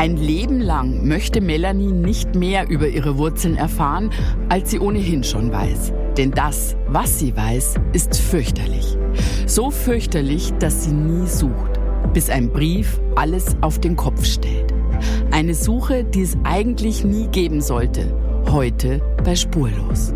Ein Leben lang möchte Melanie nicht mehr über ihre Wurzeln erfahren, als sie ohnehin schon weiß. Denn das, was sie weiß, ist fürchterlich. So fürchterlich, dass sie nie sucht, bis ein Brief alles auf den Kopf stellt. Eine Suche, die es eigentlich nie geben sollte. Heute bei Spurlos.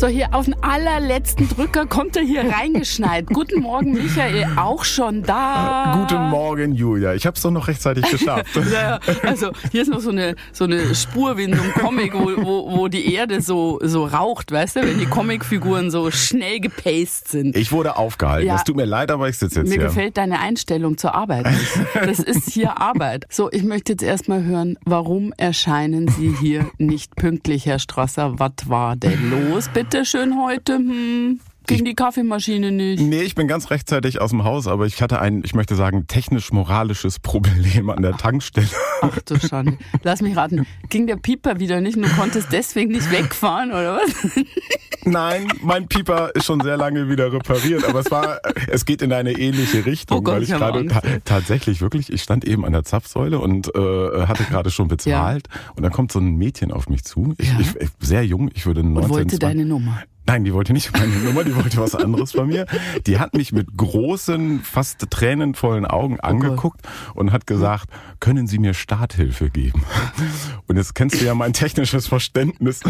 So, hier auf den allerletzten Drücker kommt er hier reingeschneit. Guten Morgen, Michael, auch schon da. Guten Morgen, Julia. Ich habe es doch noch rechtzeitig geschafft. ja, ja, also hier ist noch so eine, so eine Spur wie in so einem Comic, wo, wo, wo die Erde so, so raucht, weißt du, wenn die Comicfiguren so schnell gepaced sind. Ich wurde aufgehalten. Ja. Es tut mir leid, aber ich sitze jetzt Mir hier. gefällt deine Einstellung zur Arbeit nicht. Das ist hier Arbeit. So, ich möchte jetzt erstmal hören, warum erscheinen Sie hier nicht pünktlich, Herr Strasser? Was war denn los? Bitte schön heute. Hm, ging die Kaffeemaschine nicht. Nee, ich bin ganz rechtzeitig aus dem Haus, aber ich hatte ein, ich möchte sagen, technisch-moralisches Problem an der Tankstelle. Ach du Schande. Lass mich raten. Ging der Pieper wieder nicht und du konntest deswegen nicht wegfahren, oder was? Nein, mein Pieper ist schon sehr lange wieder repariert, aber es war, es geht in eine ähnliche Richtung, Oh Gott, weil ich ich gerade ta tatsächlich wirklich, ich stand eben an der Zapfsäule und äh, hatte gerade schon bezahlt und dann kommt so ein Mädchen auf mich zu, ich, Ja. ich, sehr jung, ich würde 19, Und wollte 20 deine Nummer. Nein, die wollte nicht meine Nummer, die wollte was anderes von mir. Die hat mich mit großen, fast tränenvollen Augen Oh angeguckt und hat gesagt, können Sie mir Starthilfe geben? Und jetzt kennst du ja mein technisches Verständnis.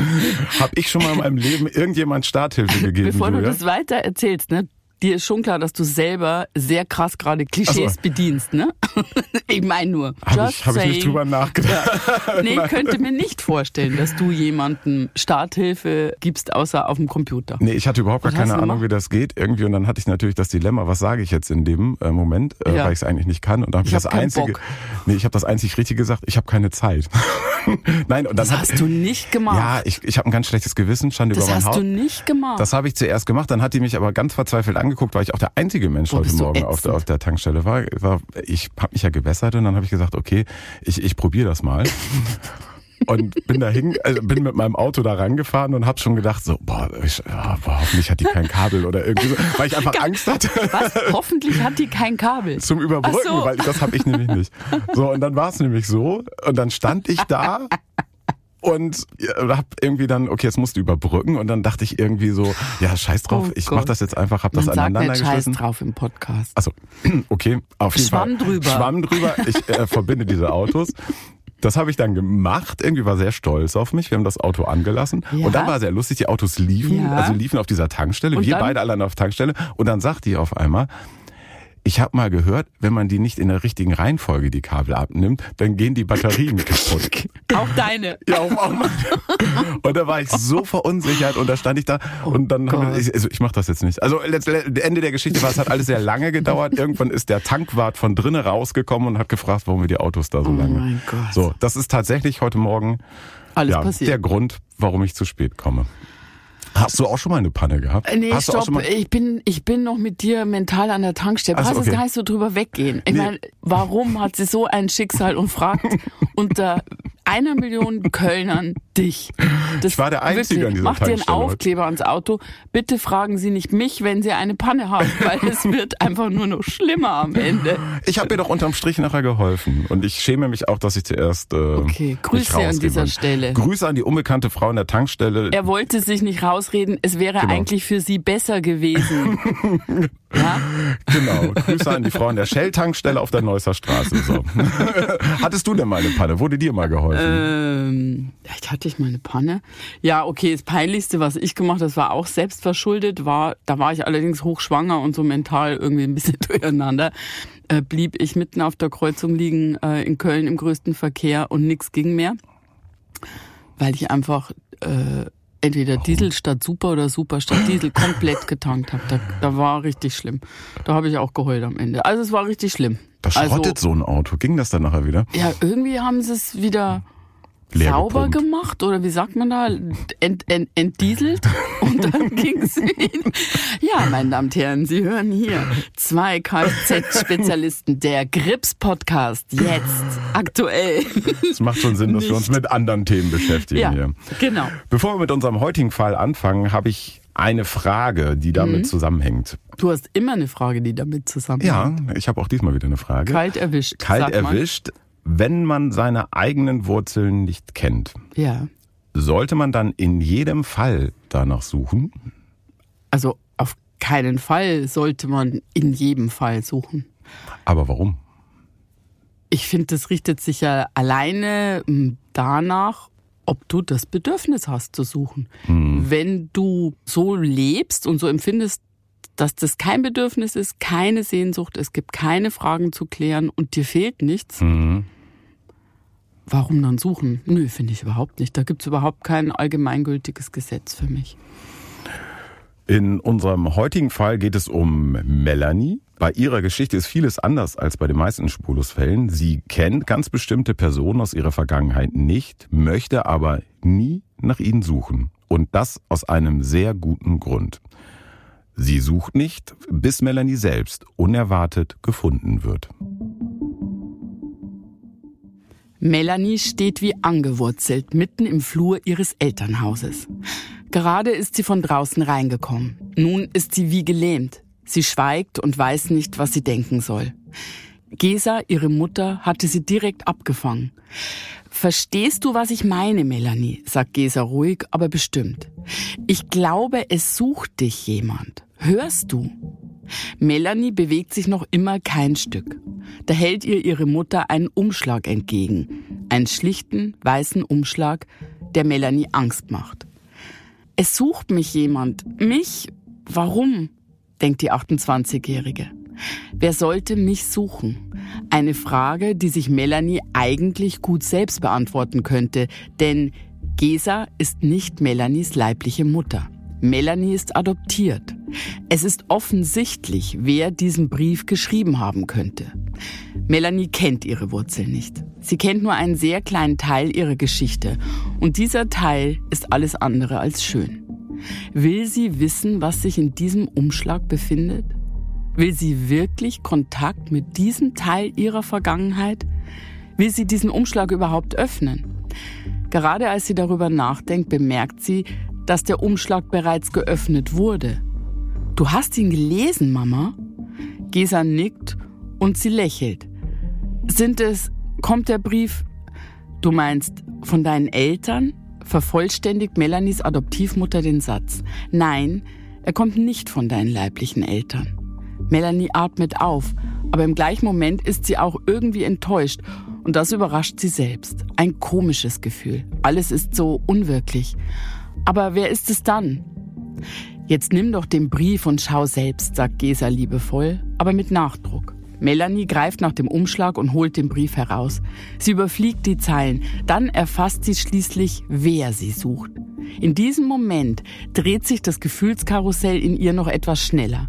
Hab ich schon mal in meinem Leben irgendjemand Starthilfe gegeben, Bevor du Julia? das weiter erzählst, ne? Dir ist schon klar, dass du selber sehr krass gerade Klischees so. bedienst, ne? Ich meine nur. Habe ich, hab ich nicht drüber nachgedacht. Nee, ich könnte mir nicht vorstellen, dass du jemandem Starthilfe gibst, außer auf dem Computer. Nee, ich hatte überhaupt gar Was hast keine Ahnung, gemacht? wie das geht. Irgendwie und dann hatte ich natürlich das Dilemma, was sage ich jetzt in dem äh, Moment, äh, Ja. weil ich es eigentlich nicht kann. Und dann habe ich, Ich das hab keinen einzige, Bock. nee, ich habe das einzig richtig gesagt. Ich habe keine Zeit. Nein, und dann Das hat, hast du nicht gemacht. ja, ich, ich habe ein ganz schlechtes Gewissen, stand das über mein hast Haus. du nicht gemacht. Das habe ich zuerst gemacht, dann hat die mich aber ganz verzweifelt angeguckt, weil ich auch der einzige Mensch Boah, heute Morgen auf der, auf der Tankstelle war. war ich habe mich ja gewässert und dann habe ich gesagt, okay, ich, ich probiere das mal. Und bin dahin, also bin mit meinem Auto da rangefahren und habe schon gedacht, so, boah, ich, ja, boah, hoffentlich hat die kein Kabel oder irgendwie so, weil ich einfach Angst hatte. Was? Hoffentlich hat die kein Kabel. Zum Überbrücken, so. weil das habe ich nämlich nicht. So, und dann war es nämlich so, und dann stand ich da und hab irgendwie dann, okay, jetzt musst du überbrücken, und dann dachte ich irgendwie so, ja, scheiß drauf, Oh ich Gott. mach das jetzt einfach, hab das Man sagt aneinander nicht Scheiß geschlissen. drauf im Podcast. Also, okay, auf jeden Schwamm Fall. drüber. Schwamm drüber. Ich äh, verbinde diese Autos. Das habe ich dann gemacht. Irgendwie war sehr stolz auf mich. Wir haben das Auto angelassen. Ja. Und dann war sehr lustig. Die Autos liefen, Ja. also liefen auf dieser Tankstelle. Und wir dann? beide allein auf Tankstelle. Und dann sagt die auf einmal, ich habe mal gehört, wenn man die nicht in der richtigen Reihenfolge die Kabel abnimmt, dann gehen die Batterien kaputt. Auch deine. Ja, auch auch mal. Und da war ich so verunsichert und da stand ich da und dann Oh Gott. ich, also ich mach das jetzt nicht. Also Ende der Geschichte war, es hat alles sehr lange gedauert. Irgendwann ist der Tankwart von drinnen rausgekommen und hat gefragt, warum wir die Autos da so Oh lange. mein Gott. So, das ist tatsächlich heute Morgen Alles ja, passiert. der Grund, warum ich zu spät komme. Hast du auch schon mal eine Panne gehabt? Äh, Nee, Hast stopp. Ich bin, ich bin noch mit dir mental an der Tankstelle. Du Ach so, brauchst jetzt okay. gar nicht so drüber weggehen. Ich Nee. meine, warum hat sie so ein Schicksal und fragt unter einer Million Kölnern dich? Das Ich war der Einzige an dieser Mach dir einen heute. Aufkleber ans Auto. Bitte fragen Sie nicht mich, wenn Sie eine Panne haben, weil es wird einfach nur noch schlimmer am Ende. Ich habe ihr doch unterm Strich nachher geholfen und ich schäme mich auch, dass ich zuerst äh, Okay, Grüße an dieser. Stelle. Grüße an die unbekannte Frau in der Tankstelle. Er wollte sich nicht rausreden. Es wäre Genau. eigentlich für Sie besser gewesen. ja? Genau. Grüße an die Frau in der Shell-Tankstelle auf der Neusser Straße. So. Hattest du denn mal eine Panne? Wurde dir mal geholfen? Ähm, echt hatte ich mal eine Panne? Ja, okay, das Peinlichste, was ich gemacht habe, das war auch selbstverschuldet, war, da war ich allerdings hochschwanger und so mental irgendwie ein bisschen durcheinander. Äh, blieb ich mitten auf der Kreuzung liegen äh, in Köln im größten Verkehr und nix ging mehr, weil ich einfach äh, entweder Diesel statt Super oder Super statt Diesel komplett getankt habe. Da, da war richtig schlimm. Da habe ich auch geheult am Ende. Also es war richtig schlimm. das also, schrottet so ein Auto. Ging das dann nachher wieder? Ja, irgendwie haben sie es wieder Leer sauber gepumpt. gemacht oder wie sagt man da? Ent, ent, entdieselt? Und dann ging es. Ja, meine Damen und Herren, Sie hören hier zwei Kfz-Spezialisten, der Grips-Podcast, jetzt, aktuell. Es macht schon Sinn, dass Nicht. wir uns mit anderen Themen beschäftigen Ja, hier. genau. Bevor wir mit unserem heutigen Fall anfangen, habe ich eine Frage, die damit Mhm. zusammenhängt. Du hast immer eine Frage, die damit zusammenhängt. Ja, ich habe auch diesmal wieder eine Frage. Kalt erwischt. Kalt sagt man. Wenn man seine eigenen Wurzeln nicht kennt. Ja. Sollte man dann in jedem Fall danach suchen? Also auf keinen Fall sollte man in jedem Fall suchen. Aber warum? Ich finde, das richtet sich ja alleine m, danach, ob du das Bedürfnis hast zu suchen. Wenn du so lebst und so empfindest, dass das kein Bedürfnis ist, keine Sehnsucht, es gibt keine Fragen zu klären und dir fehlt nichts, Mhm. warum dann suchen? Nö, finde ich überhaupt nicht. Da gibt es überhaupt kein allgemeingültiges Gesetz für mich. In unserem heutigen Fall geht es um Melanie. Bei ihrer Geschichte ist vieles anders als bei den meisten Spulusfällen. Sie kennt ganz bestimmte Personen aus ihrer Vergangenheit nicht, möchte aber nie nach ihnen suchen. Und das aus einem sehr guten Grund. Sie sucht nicht, bis Melanie selbst unerwartet gefunden wird. Melanie steht wie angewurzelt mitten im Flur ihres Elternhauses. Gerade ist sie von draußen reingekommen. Nun ist sie wie gelähmt. Sie schweigt und weiß nicht, was sie denken soll. Gesa, ihre Mutter, hatte sie direkt abgefangen. Verstehst du, was ich meine, Melanie? sagt Gesa ruhig, aber bestimmt. Ich glaube, es sucht dich jemand. Hörst du? Melanie bewegt sich noch immer kein Stück. Da hält ihr ihre Mutter einen Umschlag entgegen. Einen schlichten, weißen Umschlag, der Melanie Angst macht. Es sucht mich jemand. Mich? Warum? denkt die 28-Jährige. Wer sollte mich suchen? Eine Frage, die sich Melanie eigentlich gut selbst beantworten könnte, denn Gesa ist nicht Melanies leibliche Mutter. Melanie ist adoptiert. Es ist offensichtlich, wer diesen Brief geschrieben haben könnte. Melanie kennt ihre Wurzeln nicht. Sie kennt nur einen sehr kleinen Teil ihrer Geschichte. Und dieser Teil ist alles andere als schön. Will sie wissen, was sich in diesem Umschlag befindet? Will sie wirklich Kontakt mit diesem Teil ihrer Vergangenheit? Will sie diesen Umschlag überhaupt öffnen? Gerade als sie darüber nachdenkt, bemerkt sie, dass der Umschlag bereits geöffnet wurde. Du hast ihn gelesen, Mama? Gesa nickt und sie lächelt. Sind es, kommt der Brief, du meinst, von deinen Eltern? Vervollständigt Melanies Adoptivmutter den Satz. Nein, er kommt nicht von deinen leiblichen Eltern. Melanie atmet auf, aber im gleichen Moment ist sie auch irgendwie enttäuscht und das überrascht sie selbst. Ein komisches Gefühl. Alles ist so unwirklich. Aber wer ist es dann? Jetzt nimm doch den Brief und schau selbst, sagt Gesa liebevoll, aber mit Nachdruck. Melanie greift nach dem Umschlag und holt den Brief heraus. Sie überfliegt die Zeilen, dann erfasst sie schließlich, wer sie sucht. In diesem Moment dreht sich das Gefühlskarussell in ihr noch etwas schneller.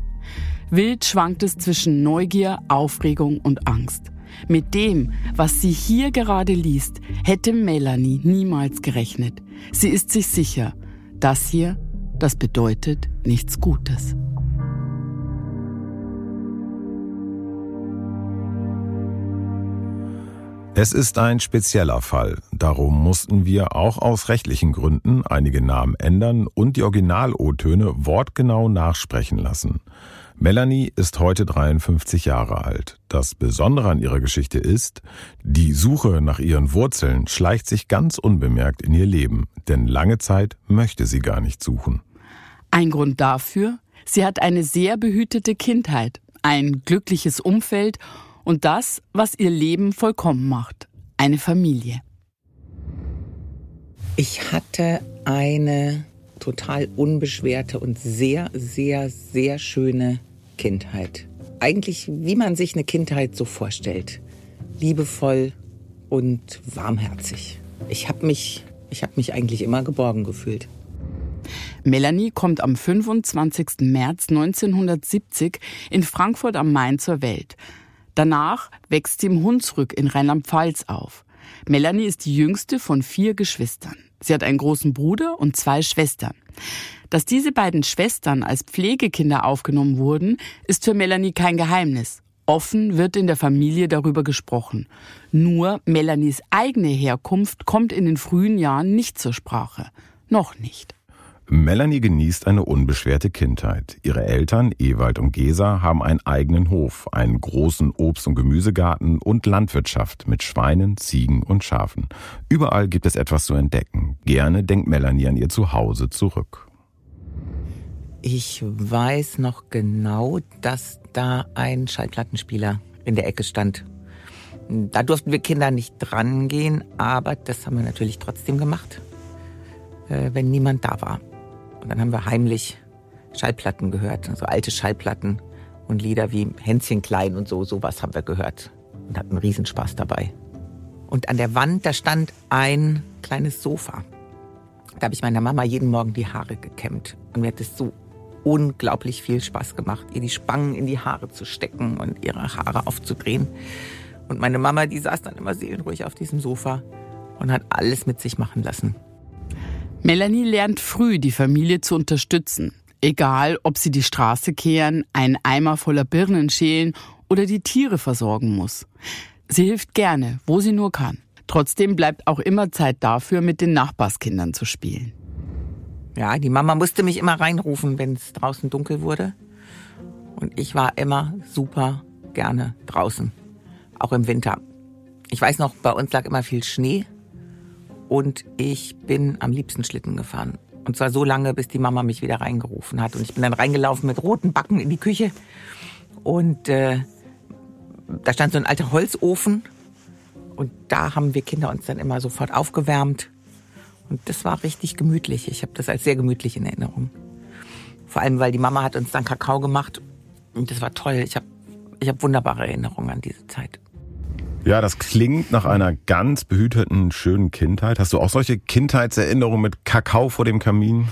Wild schwankt es zwischen Neugier, Aufregung und Angst. Mit dem, was sie hier gerade liest, hätte Melanie niemals gerechnet. Sie ist sich sicher, das hier, das bedeutet nichts Gutes. Es ist ein spezieller Fall. Darum mussten wir auch aus rechtlichen Gründen einige Namen ändern und die Original-O-Töne wortgenau nachsprechen lassen. Melanie ist heute 53 Jahre alt. Das Besondere an ihrer Geschichte ist, die Suche nach ihren Wurzeln schleicht sich ganz unbemerkt in ihr Leben, denn lange Zeit möchte sie gar nicht suchen. Ein Grund dafür, sie hat eine sehr behütete Kindheit, ein glückliches Umfeld und das, was ihr Leben vollkommen macht, eine Familie. Ich hatte eine total unbeschwerte und sehr, sehr, sehr schöne Kindheit. Eigentlich, wie man sich eine Kindheit so vorstellt. Liebevoll und warmherzig. Ich habe mich, ich habe mich eigentlich immer geborgen gefühlt. Melanie kommt am 25. März 1970 in Frankfurt am Main zur Welt. Danach wächst sie im Hunsrück in Rheinland-Pfalz auf. Melanie ist die jüngste von vier Geschwistern. Sie hat einen großen Bruder und zwei Schwestern. Dass diese beiden Schwestern als Pflegekinder aufgenommen wurden, ist für Melanie kein Geheimnis. Offen wird in der Familie darüber gesprochen. Nur Melanies eigene Herkunft kommt in den frühen Jahren nicht zur Sprache. Noch nicht. Melanie genießt eine unbeschwerte Kindheit. Ihre Eltern, Ewald und Gesa, haben einen eigenen Hof, einen großen Obst- und Gemüsegarten und Landwirtschaft mit Schweinen, Ziegen und Schafen. Überall gibt es etwas zu entdecken. Gerne denkt Melanie an ihr Zuhause zurück. Ich weiß noch genau, dass da ein Schallplattenspieler in der Ecke stand. Da durften wir Kinder nicht drangehen, aber das haben wir natürlich trotzdem gemacht, äh, wenn niemand da war. Und dann haben wir heimlich Schallplatten gehört, so also alte Schallplatten und Lieder wie Hänschen klein und so, sowas haben wir gehört und hatten Riesenspaß dabei. Und an der Wand, da stand ein kleines Sofa. Da habe ich meiner Mama jeden Morgen die Haare gekämmt. Und mir hat es so unglaublich viel Spaß gemacht, ihr die Spangen in die Haare zu stecken und ihre Haare aufzudrehen. Und meine Mama, die saß dann immer seelenruhig auf diesem Sofa und hat alles mit sich machen lassen. Melanie lernt früh, die Familie zu unterstützen. Egal, ob sie die Straße kehren, einen Eimer voller Birnen schälen oder die Tiere versorgen muss. Sie hilft gerne, wo sie nur kann. Trotzdem bleibt auch immer Zeit dafür, mit den Nachbarskindern zu spielen. Ja, die Mama musste mich immer reinrufen, wenn es draußen dunkel wurde. Und ich war immer super gerne draußen. Auch im Winter. Ich weiß noch, bei uns lag immer viel Schnee und ich bin am liebsten Schlitten gefahren. Und zwar so lange, bis die Mama mich wieder reingerufen hat. Und ich bin dann reingelaufen mit roten Backen in die Küche. Und äh, da stand so ein alter Holzofen. Und da haben wir Kinder uns dann immer sofort aufgewärmt. Und das war richtig gemütlich. Ich habe das als sehr gemütlich in Erinnerung. Vor allem, weil die Mama hat uns dann Kakao gemacht. Und das war toll. Ich habe ich hab wunderbare Erinnerungen an diese Zeit. Ja, das klingt nach einer ganz behüteten, schönen Kindheit. Hast du auch solche Kindheitserinnerungen mit Kakao vor dem Kamin?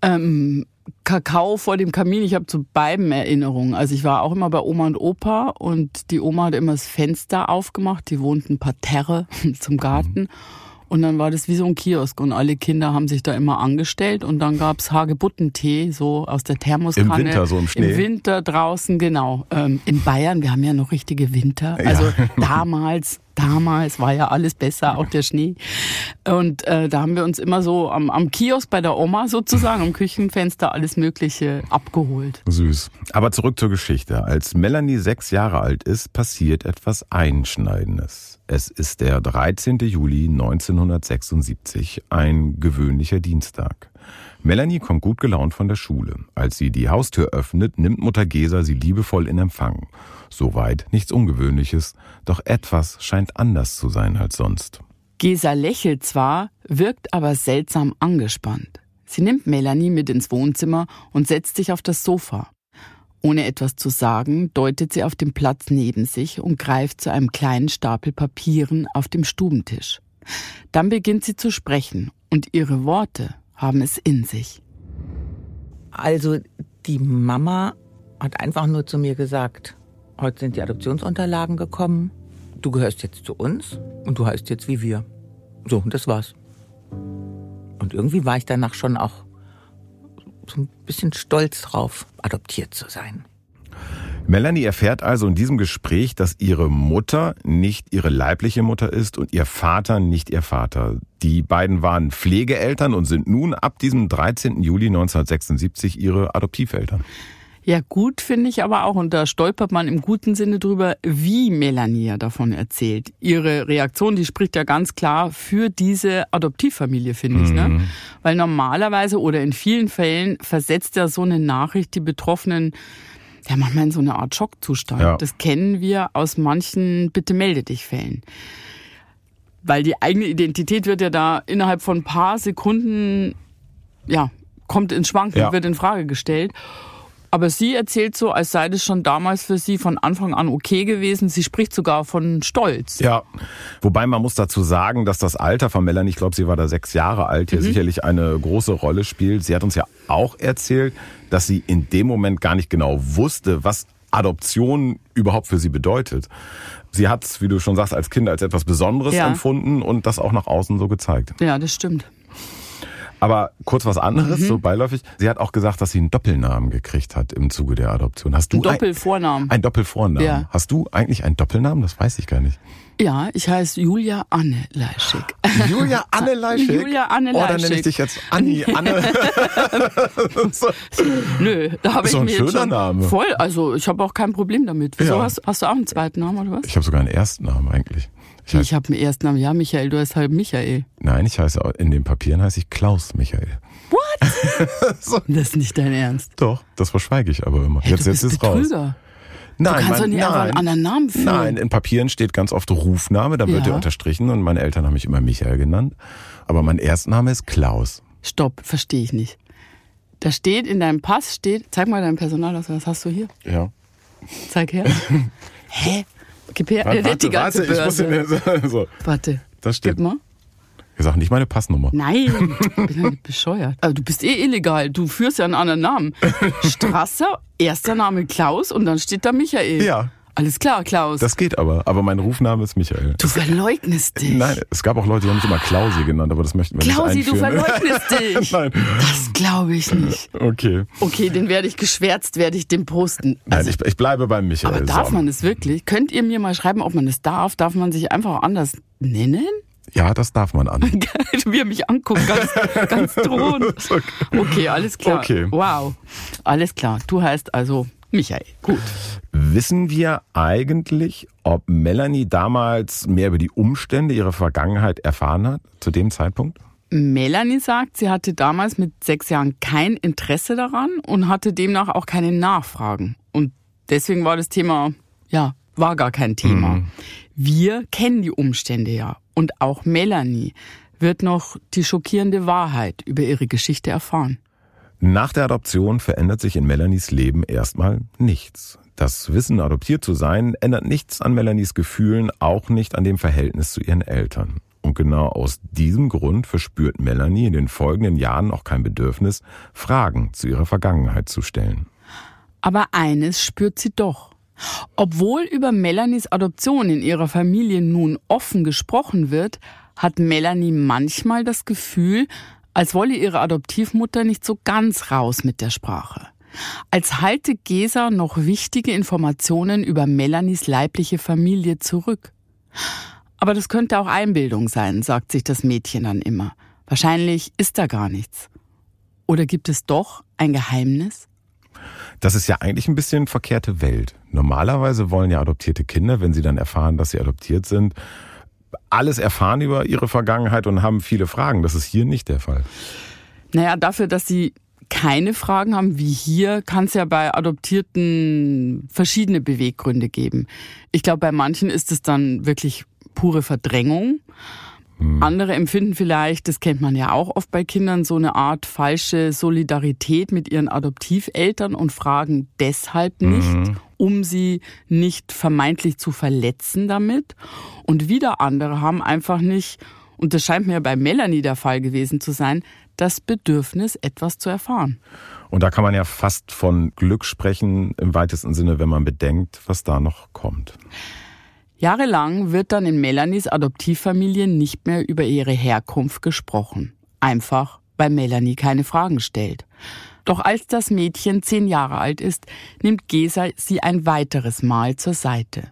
Ähm, Kakao vor dem Kamin, ich habe zu beiden Erinnerungen. Also ich war auch immer bei Oma und Opa und die Oma hat immer das Fenster aufgemacht. Die wohnten parterre zum Garten. Mhm. Und dann war das wie so ein Kiosk und alle Kinder haben sich da immer angestellt und dann gab's Hagebuttentee so aus der Thermoskanne. Im Winter so im Schnee. Im Winter draußen, genau. Ähm, in Bayern, wir haben ja noch richtige Winter. Also ja. damals damals war ja alles besser, auch der Schnee. Und äh, da haben wir uns immer so am, am Kiosk bei der Oma sozusagen, am Küchenfenster alles Mögliche abgeholt. Süß. Aber zurück zur Geschichte. Als Melanie sechs Jahre alt ist, passiert etwas Einschneidendes. Es ist der 13. Juli 1976, ein gewöhnlicher Dienstag. Melanie kommt gut gelaunt von der Schule. Als sie die Haustür öffnet, nimmt Mutter Gesa sie liebevoll in Empfang. Soweit nichts Ungewöhnliches, doch etwas scheint anders zu sein als sonst. Gesa lächelt zwar, wirkt aber seltsam angespannt. Sie nimmt Melanie mit ins Wohnzimmer und setzt sich auf das Sofa. Ohne etwas zu sagen, deutet sie auf den Platz neben sich und greift zu einem kleinen Stapel Papieren auf dem Stubentisch. Dann beginnt sie zu sprechen und ihre Worte haben es in sich. Also die Mama hat einfach nur zu mir gesagt, Heute sind die Adoptionsunterlagen gekommen. Du gehörst jetzt zu uns und du heißt jetzt wie wir. So, und das war's. Und irgendwie war ich danach schon auch so ein bisschen stolz drauf, adoptiert zu sein. Melanie erfährt also in diesem Gespräch, dass ihre Mutter nicht ihre leibliche Mutter ist und ihr Vater nicht ihr Vater. Die beiden waren Pflegeeltern und sind nun ab diesem 13. Juli 1976 ihre Adoptiveltern. Ja, gut finde ich aber auch, und da stolpert man im guten Sinne drüber, wie Melania davon erzählt. Ihre Reaktion, die spricht ja ganz klar für diese Adoptivfamilie, finde ich. Ne? Mhm. Weil normalerweise oder in vielen Fällen versetzt ja so eine Nachricht die Betroffenen ja manchmal in so eine Art Schockzustand. Ja. Das kennen wir aus manchen Bitte melde dich Fällen. Weil die eigene Identität wird ja da innerhalb von ein paar Sekunden, ja, kommt ins Schwanken, ja. wird in Frage gestellt. Aber sie erzählt so, als sei das schon damals für sie von Anfang an okay gewesen. Sie spricht sogar von Stolz. Ja, wobei man muss dazu sagen, dass das Alter von Melanie, ich glaube, sie war da sechs Jahre alt, hier mhm. sicherlich eine große Rolle spielt. Sie hat uns ja auch erzählt, dass sie in dem Moment gar nicht genau wusste, was Adoption überhaupt für sie bedeutet. Sie hat es, wie du schon sagst, als Kind als etwas Besonderes ja. empfunden und das auch nach außen so gezeigt. Ja, das stimmt. Aber kurz was anderes, Mhm. so beiläufig. Sie hat auch gesagt, dass sie einen Doppelnamen gekriegt hat im Zuge der Adoption. Hast du Ein Doppelvornamen. Ein, ein Doppelvornamen. Ja. Hast du eigentlich einen Doppelnamen? Das weiß ich gar nicht. Ja, ich heiße Julia Anne Leischig. Julia Anne Leischig. Julia Anne Oh, dann nenne ich Leischig. dich jetzt Anni. Anne. so. Nö, da habe Ist ich mir schöner schon Name. voll, also ich habe auch kein Problem damit. Wieso Ja. hast, hast du auch einen zweiten Namen oder was? Ich habe sogar einen ersten Namen eigentlich. Ich Ich habe einen ersten Namen. Ja, Michael, du heißt halt Michael. nein, ich heiße in den Papieren heiße ich Klaus Michael. Das ist nicht dein Ernst. Doch, das verschweige ich aber immer. Hey, jetzt jetzt ist raus. Betrüger. Nein, du kannst mein- doch nicht einfach einen nein. anderen Namen führen. Nein, in Papieren steht ganz oft Rufname, dann wird Ja. der unterstrichen und meine Eltern haben mich immer Michael genannt. Aber mein Erstname ist Klaus. Stopp, verstehe ich nicht. Da steht in deinem Pass, steht, zeig mal deinen Personalausweis, was hast du hier? Ja. Zeig her. Hä? Gib her, Warte, äh, die ganze ich muss Börse. den, so. Warte. Das steht. Gib mal. Ich sag nicht meine Passnummer. Nein, ich bin ja nicht bescheuert. Also du bist eh illegal. Du führst ja einen anderen Namen. Strasser, erster Name Klaus und dann steht da Michael. Ja. Alles klar, Klaus. Das geht aber. Aber mein Rufname ist Michael. du verleugnest dich. Nein, es gab auch Leute, die haben mich immer Klausi genannt, aber das möchten wir Klausi, nicht du einführen. verleugnest dich. Nein. Das glaube ich nicht. Okay. Okay, den werde ich geschwärzt, werde ich den posten. Nein, Also, ich, ich bleibe beim Michael. aber darf so. man es wirklich? Könnt ihr mir mal schreiben, ob man es darf? Darf man sich einfach anders nennen? Ja, das darf man an. Wie er mich anguckt, ganz, ganz drohend. Okay, alles klar. Okay. Wow. Alles klar. Du heißt also Michael. Gut. Wissen wir eigentlich, ob Melanie damals mehr über die Umstände ihrer Vergangenheit erfahren hat, zu dem Zeitpunkt? Melanie sagt, sie hatte damals mit sechs Jahren kein Interesse daran und hatte demnach auch keine Nachfragen. Und deswegen war das Thema, ja, war gar kein Thema. Wir kennen die Umstände ja. Und auch Melanie wird noch die schockierende Wahrheit über ihre Geschichte erfahren. Nach der Adoption verändert sich in Melanies Leben erstmal nichts. Das Wissen, adoptiert zu sein, ändert nichts an Melanies Gefühlen, auch nicht an dem Verhältnis zu ihren Eltern. Und genau aus diesem Grund verspürt Melanie in den folgenden Jahren auch kein Bedürfnis, Fragen zu ihrer Vergangenheit zu stellen. Aber eines spürt sie doch. Obwohl über Melanies Adoption in ihrer Familie nun offen gesprochen wird, hat Melanie manchmal das Gefühl, als wolle ihre Adoptivmutter nicht so ganz raus mit der Sprache. Als halte Gesa noch wichtige Informationen über Melanies leibliche Familie zurück. Aber das könnte auch Einbildung sein, sagt sich das Mädchen dann immer. Wahrscheinlich ist da gar nichts. Oder gibt es doch ein Geheimnis? Das ist ja eigentlich ein bisschen verkehrte Welt. Normalerweise wollen ja adoptierte Kinder, wenn sie dann erfahren, dass sie adoptiert sind, alles erfahren über ihre Vergangenheit und haben viele Fragen. Das ist hier nicht der Fall. Naja, dafür, dass sie keine Fragen haben wie hier, kann es ja bei Adoptierten verschiedene Beweggründe geben. Ich glaube, bei manchen ist es dann wirklich pure Verdrängung. Andere empfinden vielleicht, das kennt man ja auch oft bei Kindern, so eine Art falsche Solidarität mit ihren Adoptiveltern und fragen deshalb nicht, um sie nicht vermeintlich zu verletzen damit. Und wieder andere haben einfach nicht, und das scheint mir bei Melanie der Fall gewesen zu sein, das Bedürfnis, etwas zu erfahren. Und da kann man ja fast von Glück sprechen im weitesten Sinne, wenn man bedenkt, was da noch kommt. Jahrelang wird dann in Melanies Adoptivfamilie nicht mehr über ihre Herkunft gesprochen. Einfach, weil Melanie keine Fragen stellt. Doch als das Mädchen zehn Jahre alt ist, nimmt Gesa sie ein weiteres Mal zur Seite.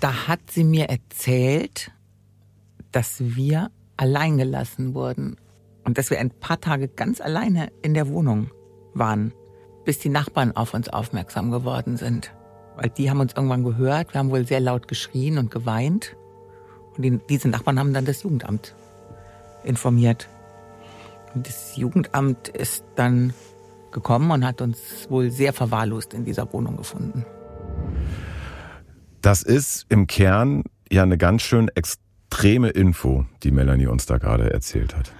Da hat sie mir erzählt, dass wir allein gelassen wurden und dass wir ein paar Tage ganz alleine in der Wohnung waren, bis die Nachbarn auf uns aufmerksam geworden sind. Weil die haben uns irgendwann gehört, wir haben wohl sehr laut geschrien und geweint. Und die, diese Nachbarn haben dann das Jugendamt informiert. Das Jugendamt ist dann gekommen und hat uns wohl sehr verwahrlost in dieser Wohnung gefunden. Das ist im Kern ja eine ganz schön extreme Info, die Melanie uns da gerade erzählt hat.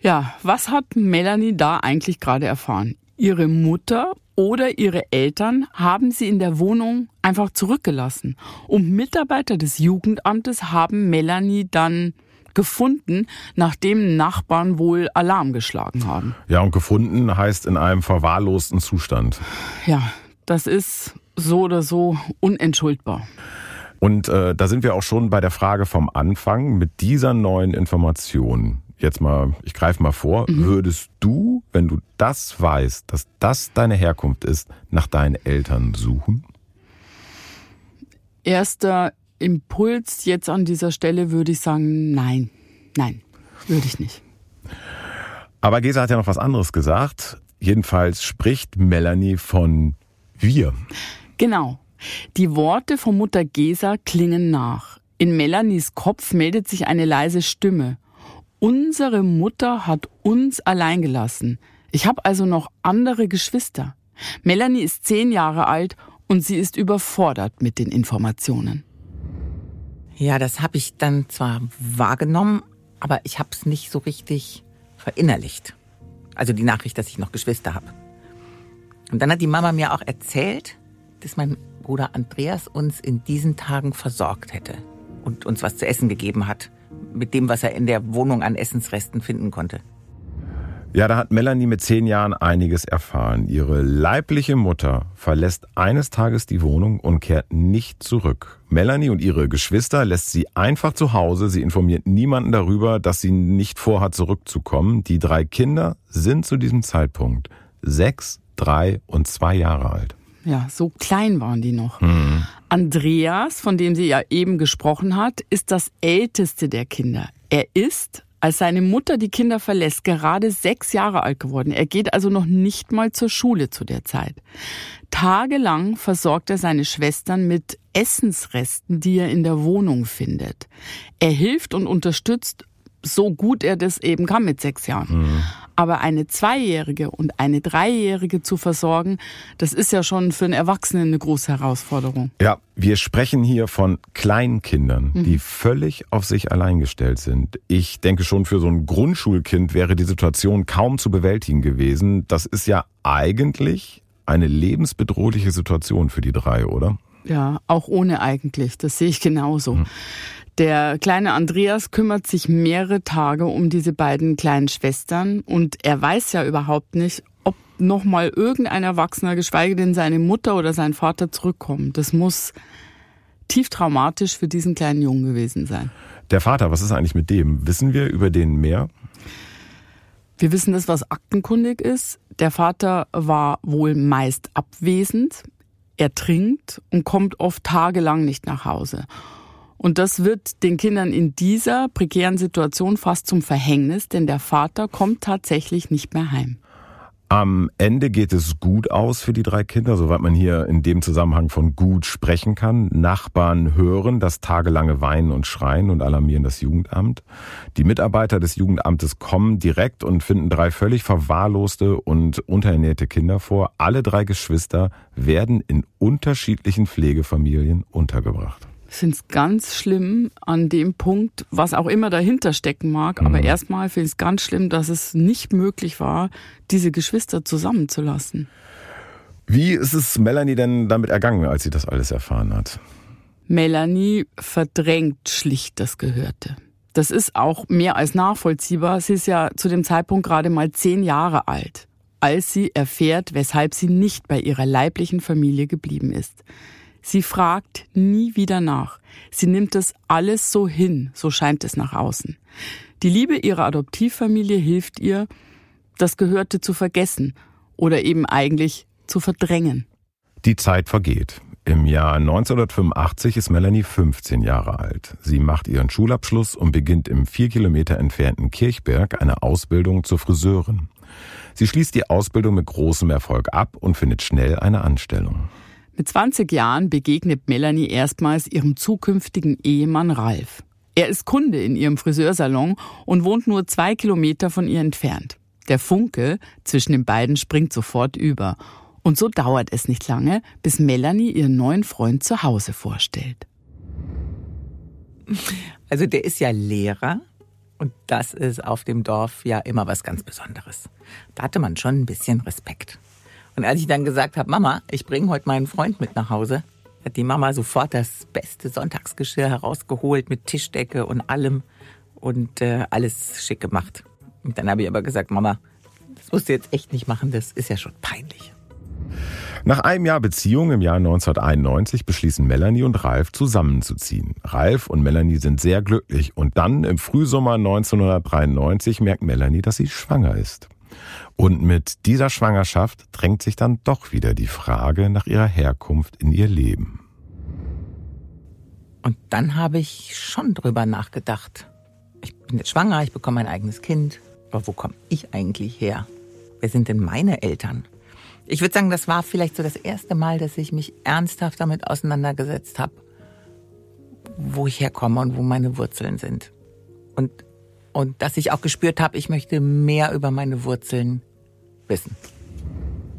Ja, was hat Melanie da eigentlich gerade erfahren? Ihre Mutter oder ihre Eltern haben sie in der Wohnung einfach zurückgelassen. Und Mitarbeiter des Jugendamtes haben Melanie dann gefunden, nachdem Nachbarn wohl Alarm geschlagen haben. Ja, und gefunden heißt in einem verwahrlosten Zustand. Ja, das ist so oder so unentschuldbar. Und äh, da sind wir auch schon bei der Frage vom Anfang mit dieser neuen Information. jetzt mal, ich greife mal vor, mhm. würdest du, wenn du das weißt, dass das deine Herkunft ist, nach deinen Eltern suchen? Erster Impuls jetzt an dieser Stelle würde ich sagen, nein, nein, würde ich nicht. Aber Gesa hat ja noch was anderes gesagt. Jedenfalls spricht Melanie von wir. Genau. Die Worte von Mutter Gesa klingen nach. In Melanies Kopf meldet sich eine leise Stimme. Unsere Mutter hat uns allein gelassen. Ich habe also noch andere Geschwister. Melanie ist zehn Jahre alt und sie ist überfordert mit den Informationen. Ja, das habe ich dann zwar wahrgenommen, aber ich habe es nicht so richtig verinnerlicht. Also die Nachricht, dass ich noch Geschwister habe. Und dann hat die Mama mir auch erzählt, dass mein Bruder Andreas uns in diesen Tagen versorgt hätte und uns was zu essen gegeben hat, mit dem, was er in der Wohnung an Essensresten finden konnte. Ja, da hat Melanie mit zehn Jahren einiges erfahren. Ihre leibliche Mutter verlässt eines Tages die Wohnung und kehrt nicht zurück. Melanie und ihre Geschwister lässt sie einfach zu Hause. Sie informiert niemanden darüber, dass sie nicht vorhat, zurückzukommen. Die drei Kinder sind zu diesem Zeitpunkt sechs, drei und zwei Jahre alt. Ja, so klein waren die noch. Mhm. Andreas, von dem sie ja eben gesprochen hat, ist das älteste der Kinder. Er ist als seine Mutter die Kinder verlässt, gerade sechs Jahre alt geworden. Er geht also noch nicht mal zur Schule zu der Zeit. Tagelang versorgt er seine Schwestern mit Essensresten, die er in der Wohnung findet. Er hilft und unterstützt so gut er das eben kann mit sechs Jahren. Mhm. Aber eine Zweijährige und eine Dreijährige zu versorgen, das ist ja schon für einen Erwachsenen eine große Herausforderung. Ja, wir sprechen hier von Kleinkindern, mhm. die völlig auf sich allein gestellt sind. Ich denke schon, für so ein Grundschulkind wäre die Situation kaum zu bewältigen gewesen. Das ist ja eigentlich eine lebensbedrohliche Situation für die drei, oder? Ja, auch ohne eigentlich. Das sehe ich genauso. Mhm. Der kleine Andreas kümmert sich mehrere Tage um diese beiden kleinen Schwestern und er weiß ja überhaupt nicht, ob noch mal irgendein Erwachsener, geschweige denn seine Mutter oder sein Vater zurückkommen. Das muss tief traumatisch für diesen kleinen Jungen gewesen sein. Der Vater, was ist eigentlich mit dem? Wissen wir über den mehr? Wir wissen das, was aktenkundig ist. Der Vater war wohl meist abwesend. Er trinkt und kommt oft tagelang nicht nach Hause. Und das wird den Kindern in dieser prekären Situation fast zum Verhängnis, denn der Vater kommt tatsächlich nicht mehr heim. Am Ende geht es gut aus für die drei Kinder, soweit man hier in dem Zusammenhang von gut sprechen kann. Nachbarn hören das tagelange Weinen und Schreien und alarmieren das Jugendamt. Die Mitarbeiter des Jugendamtes kommen direkt und finden drei völlig verwahrloste und unterernährte Kinder vor. Alle drei Geschwister werden in unterschiedlichen Pflegefamilien untergebracht finde es ganz schlimm an dem Punkt, was auch immer dahinter stecken mag. Mhm. Aber erstmal finde ich es ganz schlimm, dass es nicht möglich war, diese Geschwister zusammenzulassen. Wie ist es Melanie denn damit ergangen, als sie das alles erfahren hat? Melanie verdrängt schlicht das Gehörte. Das ist auch mehr als nachvollziehbar. Sie ist ja zu dem Zeitpunkt gerade mal zehn Jahre alt, als sie erfährt, weshalb sie nicht bei ihrer leiblichen Familie geblieben ist. Sie fragt nie wieder nach. Sie nimmt es alles so hin, so scheint es nach außen. Die Liebe ihrer Adoptivfamilie hilft ihr, das Gehörte zu vergessen oder eben eigentlich zu verdrängen. Die Zeit vergeht. Im Jahr 1985 ist Melanie 15 Jahre alt. Sie macht ihren Schulabschluss und beginnt im vier Kilometer entfernten Kirchberg eine Ausbildung zur Friseurin. Sie schließt die Ausbildung mit großem Erfolg ab und findet schnell eine Anstellung. Mit 20 Jahren begegnet Melanie erstmals ihrem zukünftigen Ehemann Ralf. Er ist Kunde in ihrem Friseursalon und wohnt nur zwei Kilometer von ihr entfernt. Der Funke zwischen den beiden springt sofort über. Und so dauert es nicht lange, bis Melanie ihren neuen Freund zu Hause vorstellt. Also der ist ja Lehrer und das ist auf dem Dorf ja immer was ganz Besonderes. Da hatte man schon ein bisschen Respekt. Und als ich dann gesagt habe, Mama, ich bringe heute meinen Freund mit nach Hause, hat die Mama sofort das beste Sonntagsgeschirr herausgeholt mit Tischdecke und allem und äh, alles schick gemacht. Und dann habe ich aber gesagt, Mama, das musst du jetzt echt nicht machen, das ist ja schon peinlich. Nach einem Jahr Beziehung im Jahr 1991 beschließen Melanie und Ralf zusammenzuziehen. Ralf und Melanie sind sehr glücklich und dann im Frühsommer 1993 merkt Melanie, dass sie schwanger ist. Und mit dieser Schwangerschaft drängt sich dann doch wieder die Frage nach ihrer Herkunft in ihr Leben. Und dann habe ich schon drüber nachgedacht. Ich bin jetzt schwanger, ich bekomme ein eigenes Kind. Aber wo komme ich eigentlich her? Wer sind denn meine Eltern? Ich würde sagen, das war vielleicht so das erste Mal, dass ich mich ernsthaft damit auseinandergesetzt habe, wo ich herkomme und wo meine Wurzeln sind. Und, und dass ich auch gespürt habe, ich möchte mehr über meine Wurzeln wissen.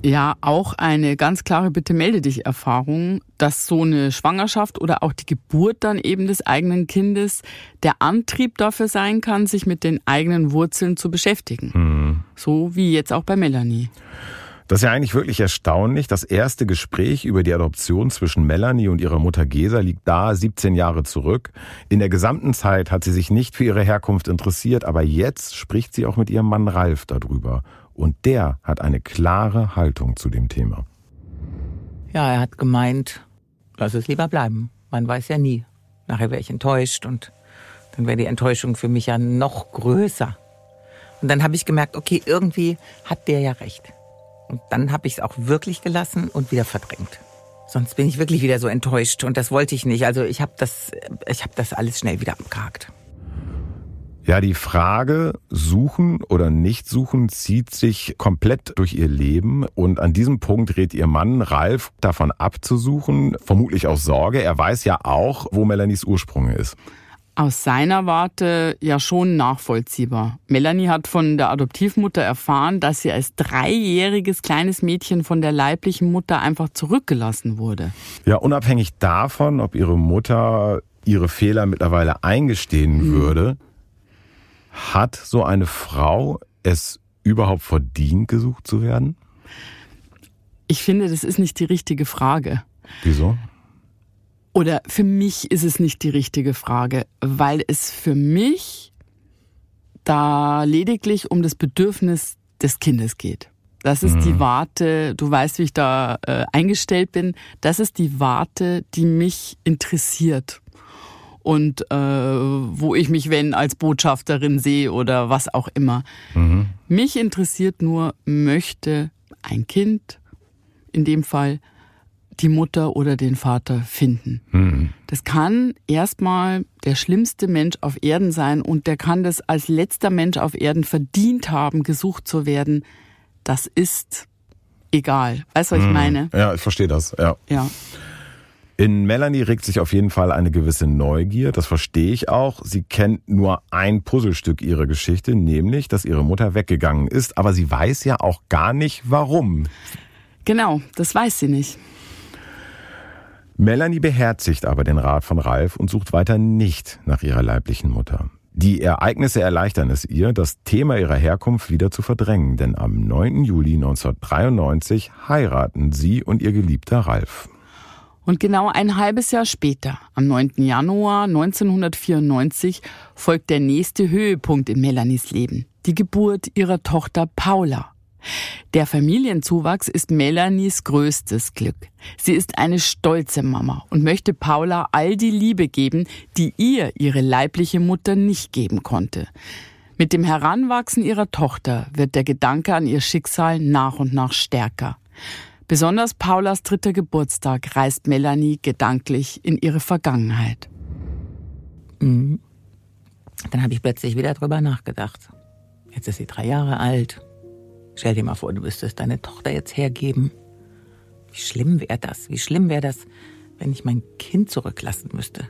Ja, auch eine ganz klare Bitte melde dich Erfahrung, dass so eine Schwangerschaft oder auch die Geburt dann eben des eigenen Kindes der Antrieb dafür sein kann, sich mit den eigenen Wurzeln zu beschäftigen. Mhm. So wie jetzt auch bei Melanie. Das ist ja eigentlich wirklich erstaunlich. Das erste Gespräch über die Adoption zwischen Melanie und ihrer Mutter Gesa liegt da 17 Jahre zurück. In der gesamten Zeit hat sie sich nicht für ihre Herkunft interessiert, aber jetzt spricht sie auch mit ihrem Mann Ralf darüber. Und der hat eine klare Haltung zu dem Thema. Ja, er hat gemeint, lass es lieber bleiben. Man weiß ja nie. Nachher wäre ich enttäuscht und dann wäre die Enttäuschung für mich ja noch größer. Und dann habe ich gemerkt, okay, irgendwie hat der ja recht. Und dann habe ich es auch wirklich gelassen und wieder verdrängt. Sonst bin ich wirklich wieder so enttäuscht und das wollte ich nicht. Also ich habe das, ich habe das alles schnell wieder abgehakt. Ja, die Frage suchen oder nicht suchen zieht sich komplett durch ihr Leben und an diesem Punkt rät ihr Mann Ralf davon abzusuchen, vermutlich aus Sorge. Er weiß ja auch, wo Melanies Ursprung ist. Aus seiner Warte ja schon nachvollziehbar. Melanie hat von der Adoptivmutter erfahren, dass sie als dreijähriges kleines Mädchen von der leiblichen Mutter einfach zurückgelassen wurde. Ja, unabhängig davon, ob ihre Mutter ihre Fehler mittlerweile eingestehen mhm. würde, hat so eine Frau es überhaupt verdient, gesucht zu werden? Ich finde, das ist nicht die richtige Frage. Wieso? Oder für mich ist es nicht die richtige Frage, weil es für mich da lediglich um das Bedürfnis des Kindes geht. Das ist mhm. die Warte, du weißt, wie ich da äh, eingestellt bin, das ist die Warte, die mich interessiert und äh, wo ich mich, wenn, als Botschafterin sehe oder was auch immer. Mhm. Mich interessiert nur, möchte ein Kind, in dem Fall, die Mutter oder den Vater finden. Mhm. Das kann erstmal der schlimmste Mensch auf Erden sein und der kann das als letzter Mensch auf Erden verdient haben, gesucht zu werden. Das ist egal. Weißt du, was mhm. ich meine? Ja, ich verstehe das, ja. Ja. In Melanie regt sich auf jeden Fall eine gewisse Neugier, das verstehe ich auch. Sie kennt nur ein Puzzlestück ihrer Geschichte, nämlich, dass ihre Mutter weggegangen ist, aber sie weiß ja auch gar nicht warum. Genau, das weiß sie nicht. Melanie beherzigt aber den Rat von Ralf und sucht weiter nicht nach ihrer leiblichen Mutter. Die Ereignisse erleichtern es ihr, das Thema ihrer Herkunft wieder zu verdrängen, denn am 9. Juli 1993 heiraten sie und ihr geliebter Ralf. Und genau ein halbes Jahr später, am 9. Januar 1994, folgt der nächste Höhepunkt in Melanies Leben, die Geburt ihrer Tochter Paula. Der Familienzuwachs ist Melanies größtes Glück. Sie ist eine stolze Mama und möchte Paula all die Liebe geben, die ihr ihre leibliche Mutter nicht geben konnte. Mit dem Heranwachsen ihrer Tochter wird der Gedanke an ihr Schicksal nach und nach stärker. Besonders Paulas dritter Geburtstag reist Melanie gedanklich in ihre Vergangenheit. Mhm. Dann habe ich plötzlich wieder drüber nachgedacht. Jetzt ist sie drei Jahre alt. Stell dir mal vor, du müsstest deine Tochter jetzt hergeben. Wie schlimm wäre das? Wie schlimm wäre das, wenn ich mein Kind zurücklassen müsste?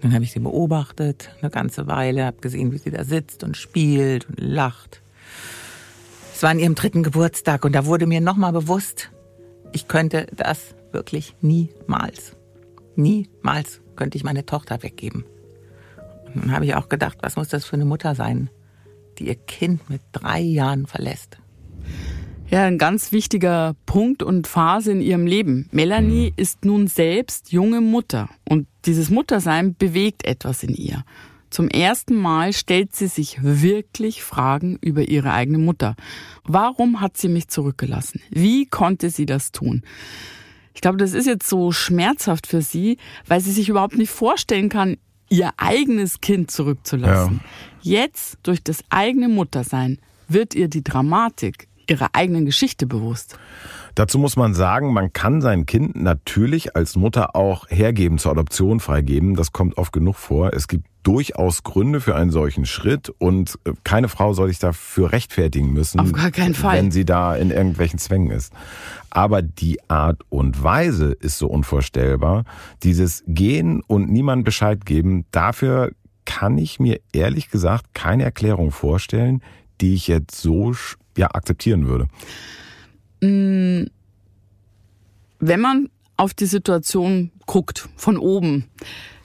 Dann habe ich sie beobachtet, eine ganze Weile, habe gesehen, wie sie da sitzt und spielt und lacht. Es war an ihrem dritten Geburtstag und da wurde mir nochmal bewusst, ich könnte das wirklich niemals. Niemals könnte ich meine Tochter weggeben. Und dann habe ich auch gedacht, was muss das für eine Mutter sein, die ihr Kind mit drei Jahren verlässt. Ja, ein ganz wichtiger Punkt und Phase in ihrem Leben. Melanie ist nun selbst junge Mutter und dieses Muttersein bewegt etwas in ihr. Zum ersten Mal stellt sie sich wirklich Fragen über ihre eigene Mutter. Warum hat sie mich zurückgelassen? Wie konnte sie das tun? Ich glaube, das ist jetzt so schmerzhaft für sie, weil sie sich überhaupt nicht vorstellen kann, ihr eigenes Kind zurückzulassen. Ja. Jetzt, durch das eigene Muttersein, wird ihr die Dramatik ihrer eigenen Geschichte bewusst. Dazu muss man sagen, man kann sein Kind natürlich als Mutter auch hergeben, zur Adoption freigeben. Das kommt oft genug vor. Es gibt durchaus Gründe für einen solchen Schritt und äh, keine Frau soll sich dafür rechtfertigen müssen, Auf gar keinen Fall. wenn sie da in irgendwelchen Zwängen ist. Aber die Art und Weise ist so unvorstellbar. Dieses Gehen und niemand Bescheid geben, dafür kann ich mir ehrlich gesagt keine Erklärung vorstellen, die ich jetzt so ja, akzeptieren würde. Mm, wenn man auf die Situation guckt, von oben,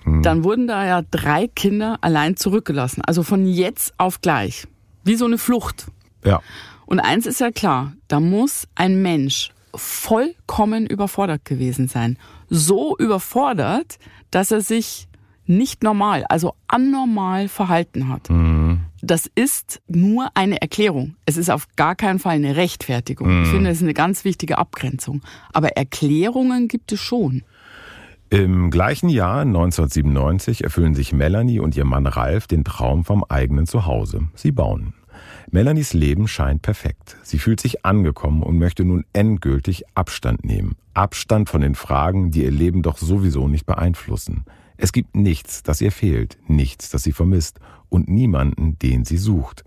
hm. dann wurden da ja drei Kinder allein zurückgelassen. Also von jetzt auf gleich. Wie so eine Flucht. Ja. Und eins ist ja klar, da muss ein Mensch vollkommen überfordert gewesen sein. So überfordert, dass er sich nicht normal, also anormal verhalten hat. Mhm. Das ist nur eine Erklärung. Es ist auf gar keinen Fall eine Rechtfertigung. Mhm. Ich finde, das ist eine ganz wichtige Abgrenzung. Aber Erklärungen gibt es schon. Im gleichen Jahr, 1997, erfüllen sich Melanie und ihr Mann Ralf den Traum vom eigenen Zuhause. Sie bauen. Melanies Leben scheint perfekt. Sie fühlt sich angekommen und möchte nun endgültig Abstand nehmen. Abstand von den Fragen, die ihr Leben doch sowieso nicht beeinflussen. Es gibt nichts, das ihr fehlt, nichts, das sie vermisst und niemanden, den sie sucht.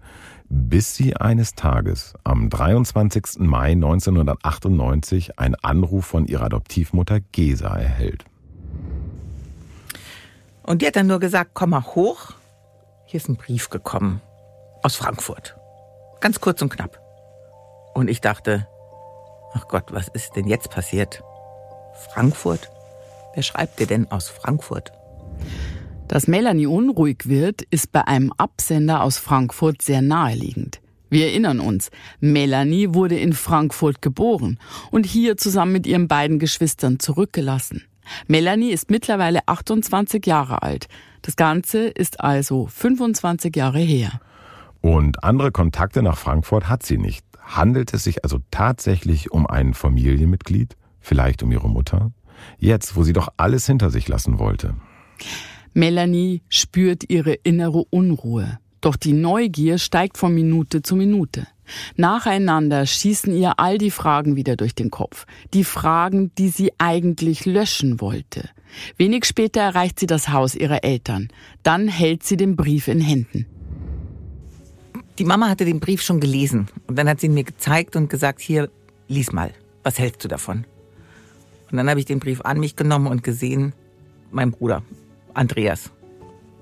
Bis sie eines Tages, am 23. Mai 1998, einen Anruf von ihrer Adoptivmutter Gesa erhält. Und die hat dann nur gesagt, komm mal hoch. Hier ist ein Brief gekommen. Aus Frankfurt. Ganz kurz und knapp. Und ich dachte, ach Gott, was ist denn jetzt passiert? Frankfurt? Wer schreibt dir denn aus Frankfurt? Dass Melanie unruhig wird, ist bei einem Absender aus Frankfurt sehr naheliegend. Wir erinnern uns, Melanie wurde in Frankfurt geboren und hier zusammen mit ihren beiden Geschwistern zurückgelassen. Melanie ist mittlerweile 28 Jahre alt. Das Ganze ist also 25 Jahre her. Und andere Kontakte nach Frankfurt hat sie nicht. Handelt es sich also tatsächlich um ein Familienmitglied? Vielleicht um ihre Mutter? Jetzt, wo sie doch alles hinter sich lassen wollte. Melanie spürt ihre innere Unruhe. Doch die Neugier steigt von Minute zu Minute. Nacheinander schießen ihr all die Fragen wieder durch den Kopf. Die Fragen, die sie eigentlich löschen wollte. Wenig später erreicht sie das Haus ihrer Eltern. Dann hält sie den Brief in Händen. Die Mama hatte den Brief schon gelesen. Und dann hat sie ihn mir gezeigt und gesagt, hier, lies mal. Was hältst du davon? Und dann habe ich den Brief an mich genommen und gesehen, mein Bruder, Andreas,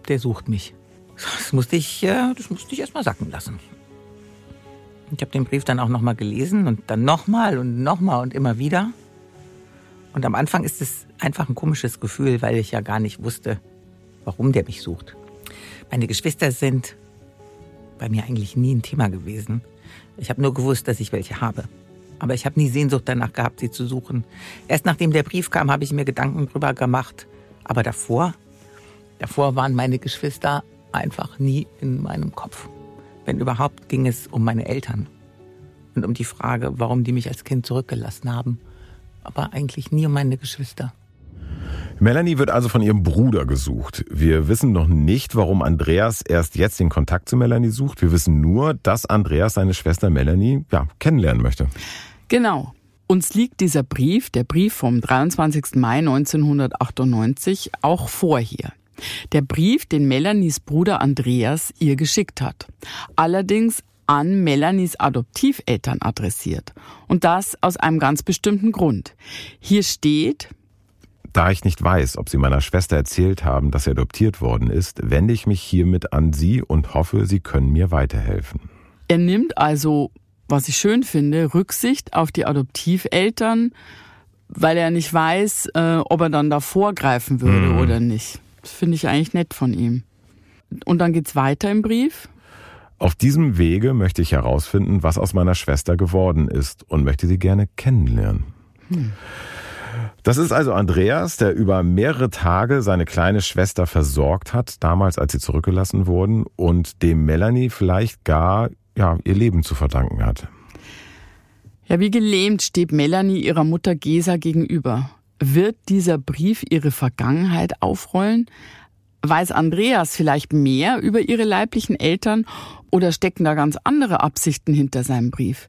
der sucht mich. Das musste ich, das musste ich erst mal sacken lassen. Ich habe den Brief dann auch nochmal gelesen und dann nochmal und nochmal und immer wieder. Und am Anfang ist es einfach ein komisches Gefühl, weil ich ja gar nicht wusste, warum der mich sucht. Meine Geschwister sind bei mir eigentlich nie ein Thema gewesen. Ich habe nur gewusst, dass ich welche habe. Aber ich habe nie Sehnsucht danach gehabt, sie zu suchen. Erst nachdem der Brief kam, habe ich mir Gedanken drüber gemacht. Aber davor Davor waren meine Geschwister einfach nie in meinem Kopf. Wenn überhaupt, ging es um meine Eltern und um die Frage, warum die mich als Kind zurückgelassen haben. Aber eigentlich nie um meine Geschwister. Melanie wird also von ihrem Bruder gesucht. Wir wissen noch nicht, warum Andreas erst jetzt den Kontakt zu Melanie sucht. Wir wissen nur, dass Andreas seine Schwester Melanie ja, kennenlernen möchte. Genau. Uns liegt dieser Brief, der Brief vom 23. Mai 1998, auch vor hier. Der Brief, den Melanies Bruder Andreas ihr geschickt hat. Allerdings an Melanies Adoptiveltern adressiert. Und das aus einem ganz bestimmten Grund. Hier steht, da ich nicht weiß, ob Sie meiner Schwester erzählt haben, dass sie adoptiert worden ist, wende ich mich hiermit an Sie und hoffe, Sie können mir weiterhelfen. Er nimmt also, was ich schön finde, Rücksicht auf die Adoptiveltern, weil er nicht weiß, äh, ob er dann da vorgreifen würde hm. oder nicht. Finde ich eigentlich nett von ihm. Und dann geht's weiter im Brief. Auf diesem Wege möchte ich herausfinden, was aus meiner Schwester geworden ist und möchte sie gerne kennenlernen. Hm. Das ist also Andreas, der über mehrere Tage seine kleine Schwester versorgt hat, damals als sie zurückgelassen wurden, und dem Melanie vielleicht gar ja, ihr Leben zu verdanken hat. Ja, wie gelähmt steht Melanie ihrer Mutter Gesa gegenüber. Wird dieser Brief ihre Vergangenheit aufrollen? Weiß Andreas vielleicht mehr über ihre leiblichen Eltern oder stecken da ganz andere Absichten hinter seinem Brief?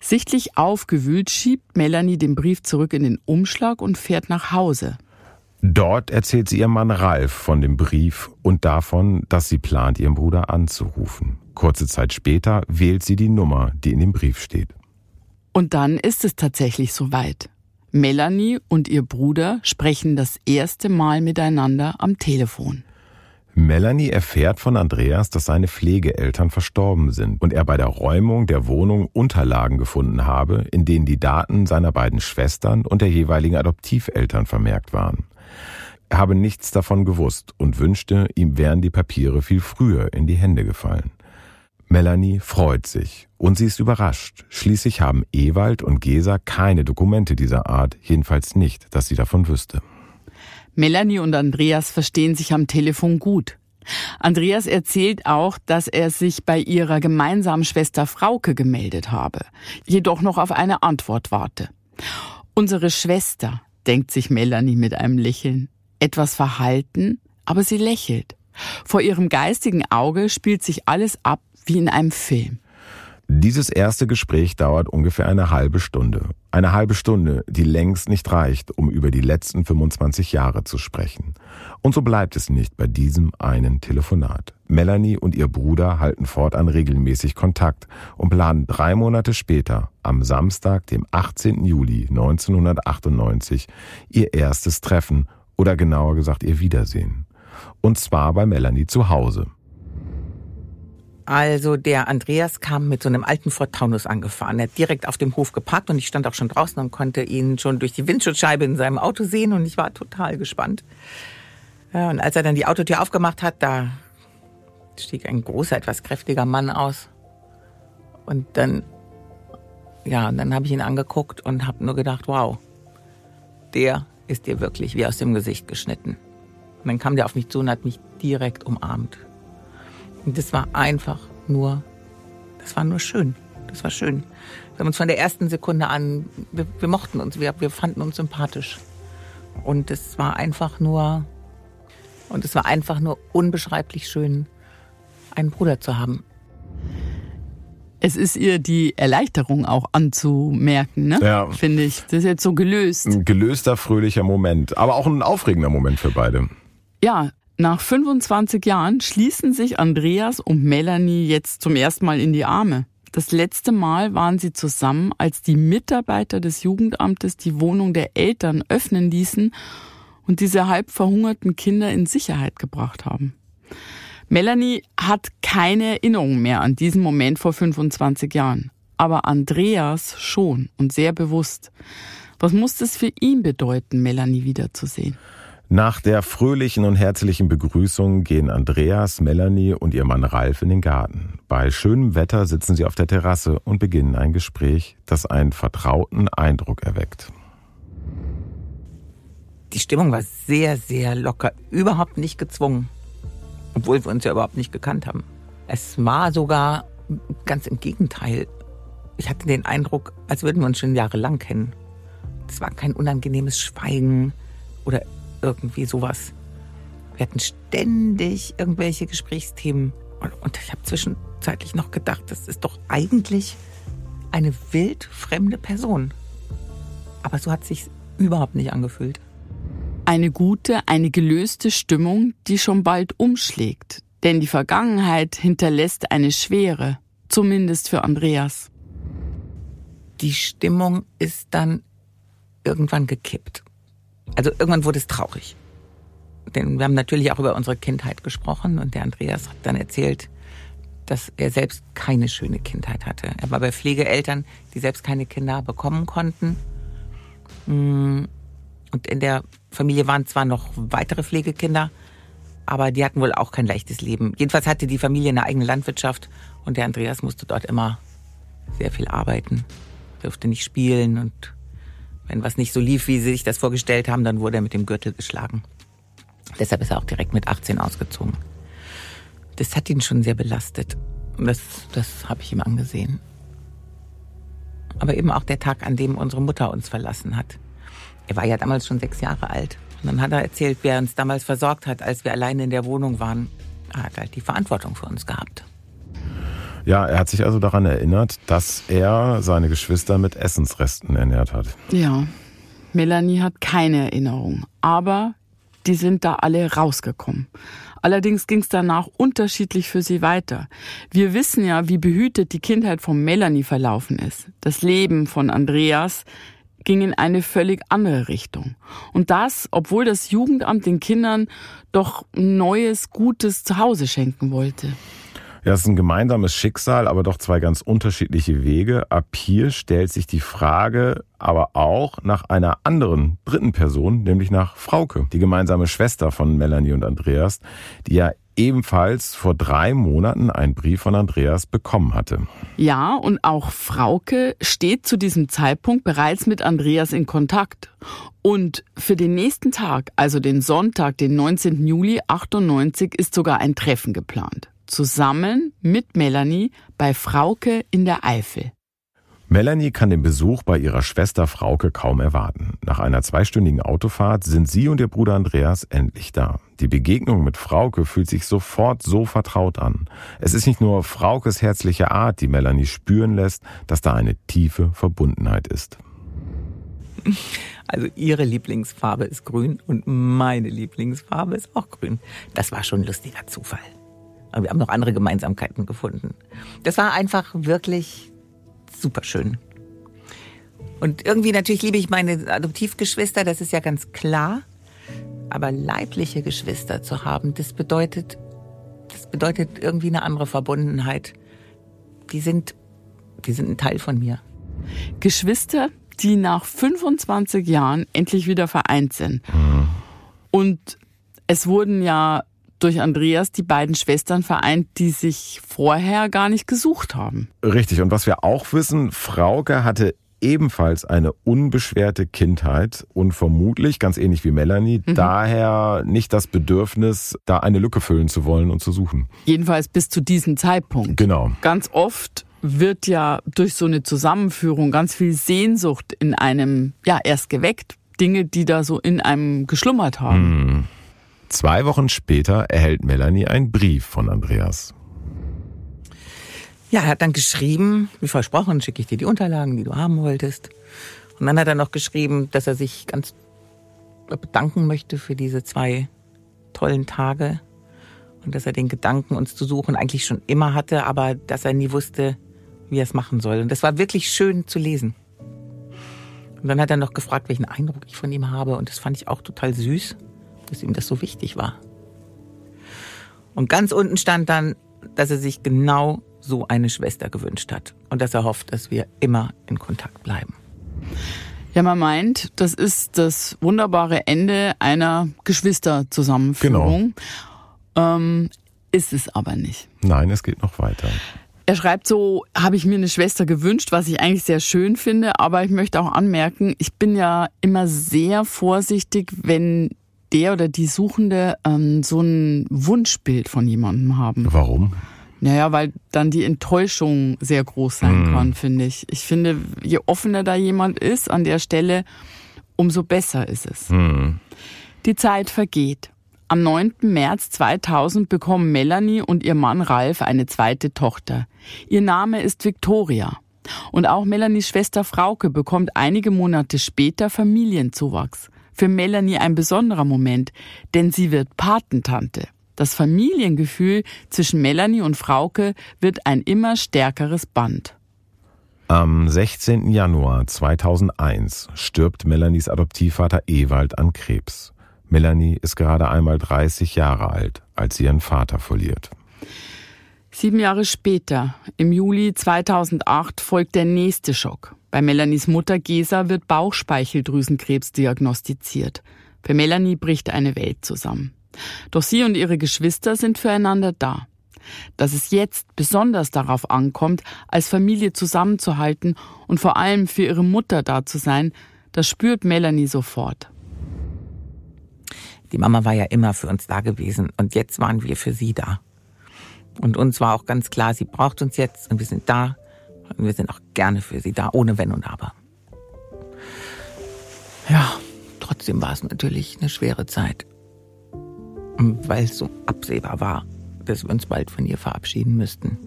Sichtlich aufgewühlt schiebt Melanie den Brief zurück in den Umschlag und fährt nach Hause. Dort erzählt sie ihrem Mann Ralf von dem Brief und davon, dass sie plant, ihren Bruder anzurufen. Kurze Zeit später wählt sie die Nummer, die in dem Brief steht. Und dann ist es tatsächlich soweit. Melanie und ihr Bruder sprechen das erste Mal miteinander am Telefon. Melanie erfährt von Andreas, dass seine Pflegeeltern verstorben sind und er bei der Räumung der Wohnung Unterlagen gefunden habe, in denen die Daten seiner beiden Schwestern und der jeweiligen Adoptiveltern vermerkt waren. Er habe nichts davon gewusst und wünschte, ihm wären die Papiere viel früher in die Hände gefallen. Melanie freut sich und sie ist überrascht. Schließlich haben Ewald und Gesa keine Dokumente dieser Art, jedenfalls nicht, dass sie davon wüsste. Melanie und Andreas verstehen sich am Telefon gut. Andreas erzählt auch, dass er sich bei ihrer gemeinsamen Schwester Frauke gemeldet habe, jedoch noch auf eine Antwort warte. Unsere Schwester, denkt sich Melanie mit einem Lächeln. Etwas verhalten, aber sie lächelt. Vor ihrem geistigen Auge spielt sich alles ab wie in einem Film. Dieses erste Gespräch dauert ungefähr eine halbe Stunde. Eine halbe Stunde, die längst nicht reicht, um über die letzten 25 Jahre zu sprechen. Und so bleibt es nicht bei diesem einen Telefonat. Melanie und ihr Bruder halten fortan regelmäßig Kontakt und planen drei Monate später, am Samstag, dem 18. Juli 1998, ihr erstes Treffen oder genauer gesagt ihr Wiedersehen. Und zwar bei Melanie zu Hause. Also der Andreas kam mit so einem alten Ford Taunus angefahren. Er hat direkt auf dem Hof geparkt und ich stand auch schon draußen und konnte ihn schon durch die Windschutzscheibe in seinem Auto sehen und ich war total gespannt. Ja, und als er dann die Autotür aufgemacht hat, da stieg ein großer, etwas kräftiger Mann aus. Und dann, ja, und dann habe ich ihn angeguckt und habe nur gedacht, wow, der ist dir wirklich wie aus dem Gesicht geschnitten. Und dann kam der auf mich zu und hat mich direkt umarmt. Und das war einfach nur, das war nur schön. Das war schön. Wir haben uns von der ersten Sekunde an, wir, wir mochten uns, wir, wir fanden uns sympathisch. Und es war einfach nur, und es war einfach nur unbeschreiblich schön, einen Bruder zu haben. Es ist ihr die Erleichterung auch anzumerken, ne? Ja. Finde ich. Das ist jetzt so gelöst. Ein gelöster, fröhlicher Moment, aber auch ein aufregender Moment für beide. Ja, nach 25 Jahren schließen sich Andreas und Melanie jetzt zum ersten Mal in die Arme. Das letzte Mal waren sie zusammen, als die Mitarbeiter des Jugendamtes die Wohnung der Eltern öffnen ließen und diese halb verhungerten Kinder in Sicherheit gebracht haben. Melanie hat keine Erinnerung mehr an diesen Moment vor 25 Jahren. Aber Andreas schon und sehr bewusst. Was muss es für ihn bedeuten, Melanie wiederzusehen? Nach der fröhlichen und herzlichen Begrüßung gehen Andreas, Melanie und ihr Mann Ralf in den Garten. Bei schönem Wetter sitzen sie auf der Terrasse und beginnen ein Gespräch, das einen vertrauten Eindruck erweckt. Die Stimmung war sehr, sehr locker, überhaupt nicht gezwungen, obwohl wir uns ja überhaupt nicht gekannt haben. Es war sogar ganz im Gegenteil. Ich hatte den Eindruck, als würden wir uns schon jahrelang kennen. Es war kein unangenehmes Schweigen oder irgendwie sowas. Wir hatten ständig irgendwelche Gesprächsthemen. Und, und ich habe zwischenzeitlich noch gedacht, das ist doch eigentlich eine wildfremde Person. Aber so hat sich überhaupt nicht angefühlt. Eine gute, eine gelöste Stimmung, die schon bald umschlägt. Denn die Vergangenheit hinterlässt eine Schwere, zumindest für Andreas. Die Stimmung ist dann irgendwann gekippt. Also irgendwann wurde es traurig. Denn wir haben natürlich auch über unsere Kindheit gesprochen und der Andreas hat dann erzählt, dass er selbst keine schöne Kindheit hatte. Er war bei Pflegeeltern, die selbst keine Kinder bekommen konnten. Mm, und in der Familie waren zwar noch weitere Pflegekinder, aber die hatten wohl auch kein leichtes Leben. Jedenfalls hatte die Familie eine eigene Landwirtschaft und der Andreas musste dort immer sehr viel arbeiten, durfte nicht spielen und Wenn was nicht so lief, wie sie sich das vorgestellt haben, dann wurde er mit dem Gürtel geschlagen. Deshalb ist er auch direkt mit 18 ausgezogen. Das hat ihn schon sehr belastet. Das, das habe ich ihm angesehen. Aber eben auch der Tag, an dem unsere Mutter uns verlassen hat. Er war ja damals schon sechs Jahre alt. Und dann hat er erzählt, wer uns damals versorgt hat, als wir alleine in der Wohnung waren. Er hat halt die Verantwortung für uns gehabt. Ja, er hat sich also daran erinnert, dass er seine Geschwister mit Essensresten ernährt hat. Ja, Melanie hat keine Erinnerung, aber die sind da alle rausgekommen. Allerdings ging es danach unterschiedlich für sie weiter. Wir wissen ja, wie behütet die Kindheit von Melanie verlaufen ist. Das Leben von Andreas ging in eine völlig andere Richtung. Und das, obwohl das Jugendamt den Kindern doch ein neues, gutes Zuhause schenken wollte. Ja, es ist ein gemeinsames Schicksal, aber doch zwei ganz unterschiedliche Wege. Ab hier stellt sich die Frage aber auch nach einer anderen dritten Person, nämlich nach Frauke, die gemeinsame Schwester von Melanie und Andreas, die ja ebenfalls vor drei Monaten einen Brief von Andreas bekommen hatte. Ja, und auch Frauke steht zu diesem Zeitpunkt bereits mit Andreas in Kontakt. Und für den nächsten Tag, also den Sonntag, den 19. Juli 98, ist sogar ein Treffen geplant zusammen mit Melanie bei Frauke in der Eifel. Melanie kann den Besuch bei ihrer Schwester Frauke kaum erwarten. Nach einer zweistündigen Autofahrt sind sie und ihr Bruder Andreas endlich da. Die Begegnung mit Frauke fühlt sich sofort so vertraut an. Es ist nicht nur Fraukes herzliche Art, die Melanie spüren lässt, dass da eine tiefe Verbundenheit ist. Also ihre Lieblingsfarbe ist grün und meine Lieblingsfarbe ist auch grün. Das war schon ein lustiger Zufall. Aber wir haben noch andere Gemeinsamkeiten gefunden. Das war einfach wirklich super schön. Und irgendwie natürlich liebe ich meine Adoptivgeschwister, das ist ja ganz klar. Aber leibliche Geschwister zu haben, das bedeutet, das bedeutet irgendwie eine andere Verbundenheit. Die sind, die sind ein Teil von mir. Geschwister, die nach 25 Jahren endlich wieder vereint sind. Mhm. Und es wurden ja durch Andreas die beiden Schwestern vereint, die sich vorher gar nicht gesucht haben. Richtig. Und was wir auch wissen, Frauke hatte ebenfalls eine unbeschwerte Kindheit und vermutlich, ganz ähnlich wie Melanie, mhm. daher nicht das Bedürfnis, da eine Lücke füllen zu wollen und zu suchen. Jedenfalls bis zu diesem Zeitpunkt. Genau. Ganz oft wird ja durch so eine Zusammenführung ganz viel Sehnsucht in einem, ja, erst geweckt. Dinge, die da so in einem geschlummert haben. Mhm. Zwei Wochen später erhält Melanie einen Brief von Andreas. Ja, er hat dann geschrieben, wie versprochen, schicke ich dir die Unterlagen, die du haben wolltest. Und dann hat er noch geschrieben, dass er sich ganz bedanken möchte für diese zwei tollen Tage und dass er den Gedanken, uns zu suchen, eigentlich schon immer hatte, aber dass er nie wusste, wie er es machen soll. Und das war wirklich schön zu lesen. Und dann hat er noch gefragt, welchen Eindruck ich von ihm habe und das fand ich auch total süß dass ihm das so wichtig war. Und ganz unten stand dann, dass er sich genau so eine Schwester gewünscht hat und dass er hofft, dass wir immer in Kontakt bleiben. Ja, man meint, das ist das wunderbare Ende einer Geschwisterzusammenführung. Genau. Ähm, ist es aber nicht. Nein, es geht noch weiter. Er schreibt so, habe ich mir eine Schwester gewünscht, was ich eigentlich sehr schön finde, aber ich möchte auch anmerken, ich bin ja immer sehr vorsichtig, wenn der oder die Suchende ähm, so ein Wunschbild von jemandem haben. Warum? Naja, weil dann die Enttäuschung sehr groß sein mm. kann, finde ich. Ich finde, je offener da jemand ist an der Stelle, umso besser ist es. Mm. Die Zeit vergeht. Am 9. März 2000 bekommen Melanie und ihr Mann Ralf eine zweite Tochter. Ihr Name ist Victoria. Und auch Melanies Schwester Frauke bekommt einige Monate später Familienzuwachs für Melanie ein besonderer Moment, denn sie wird Patentante. Das Familiengefühl zwischen Melanie und Frauke wird ein immer stärkeres Band. Am 16. Januar 2001 stirbt Melanies Adoptivvater Ewald an Krebs. Melanie ist gerade einmal 30 Jahre alt, als sie ihren Vater verliert. Sieben Jahre später, im Juli 2008, folgt der nächste Schock. Bei Melanies Mutter Gesa wird Bauchspeicheldrüsenkrebs diagnostiziert. Für Melanie bricht eine Welt zusammen. Doch sie und ihre Geschwister sind füreinander da. Dass es jetzt besonders darauf ankommt, als Familie zusammenzuhalten und vor allem für ihre Mutter da zu sein, Das spürt Melanie sofort. Die Mama war ja immer für uns da gewesen und jetzt waren wir für sie da. Und uns war auch ganz klar, sie braucht uns jetzt und wir sind da und wir sind auch gerne für sie da, ohne Wenn und Aber. Ja, trotzdem war es natürlich eine schwere Zeit, weil es so absehbar war, dass wir uns bald von ihr verabschieden müssten.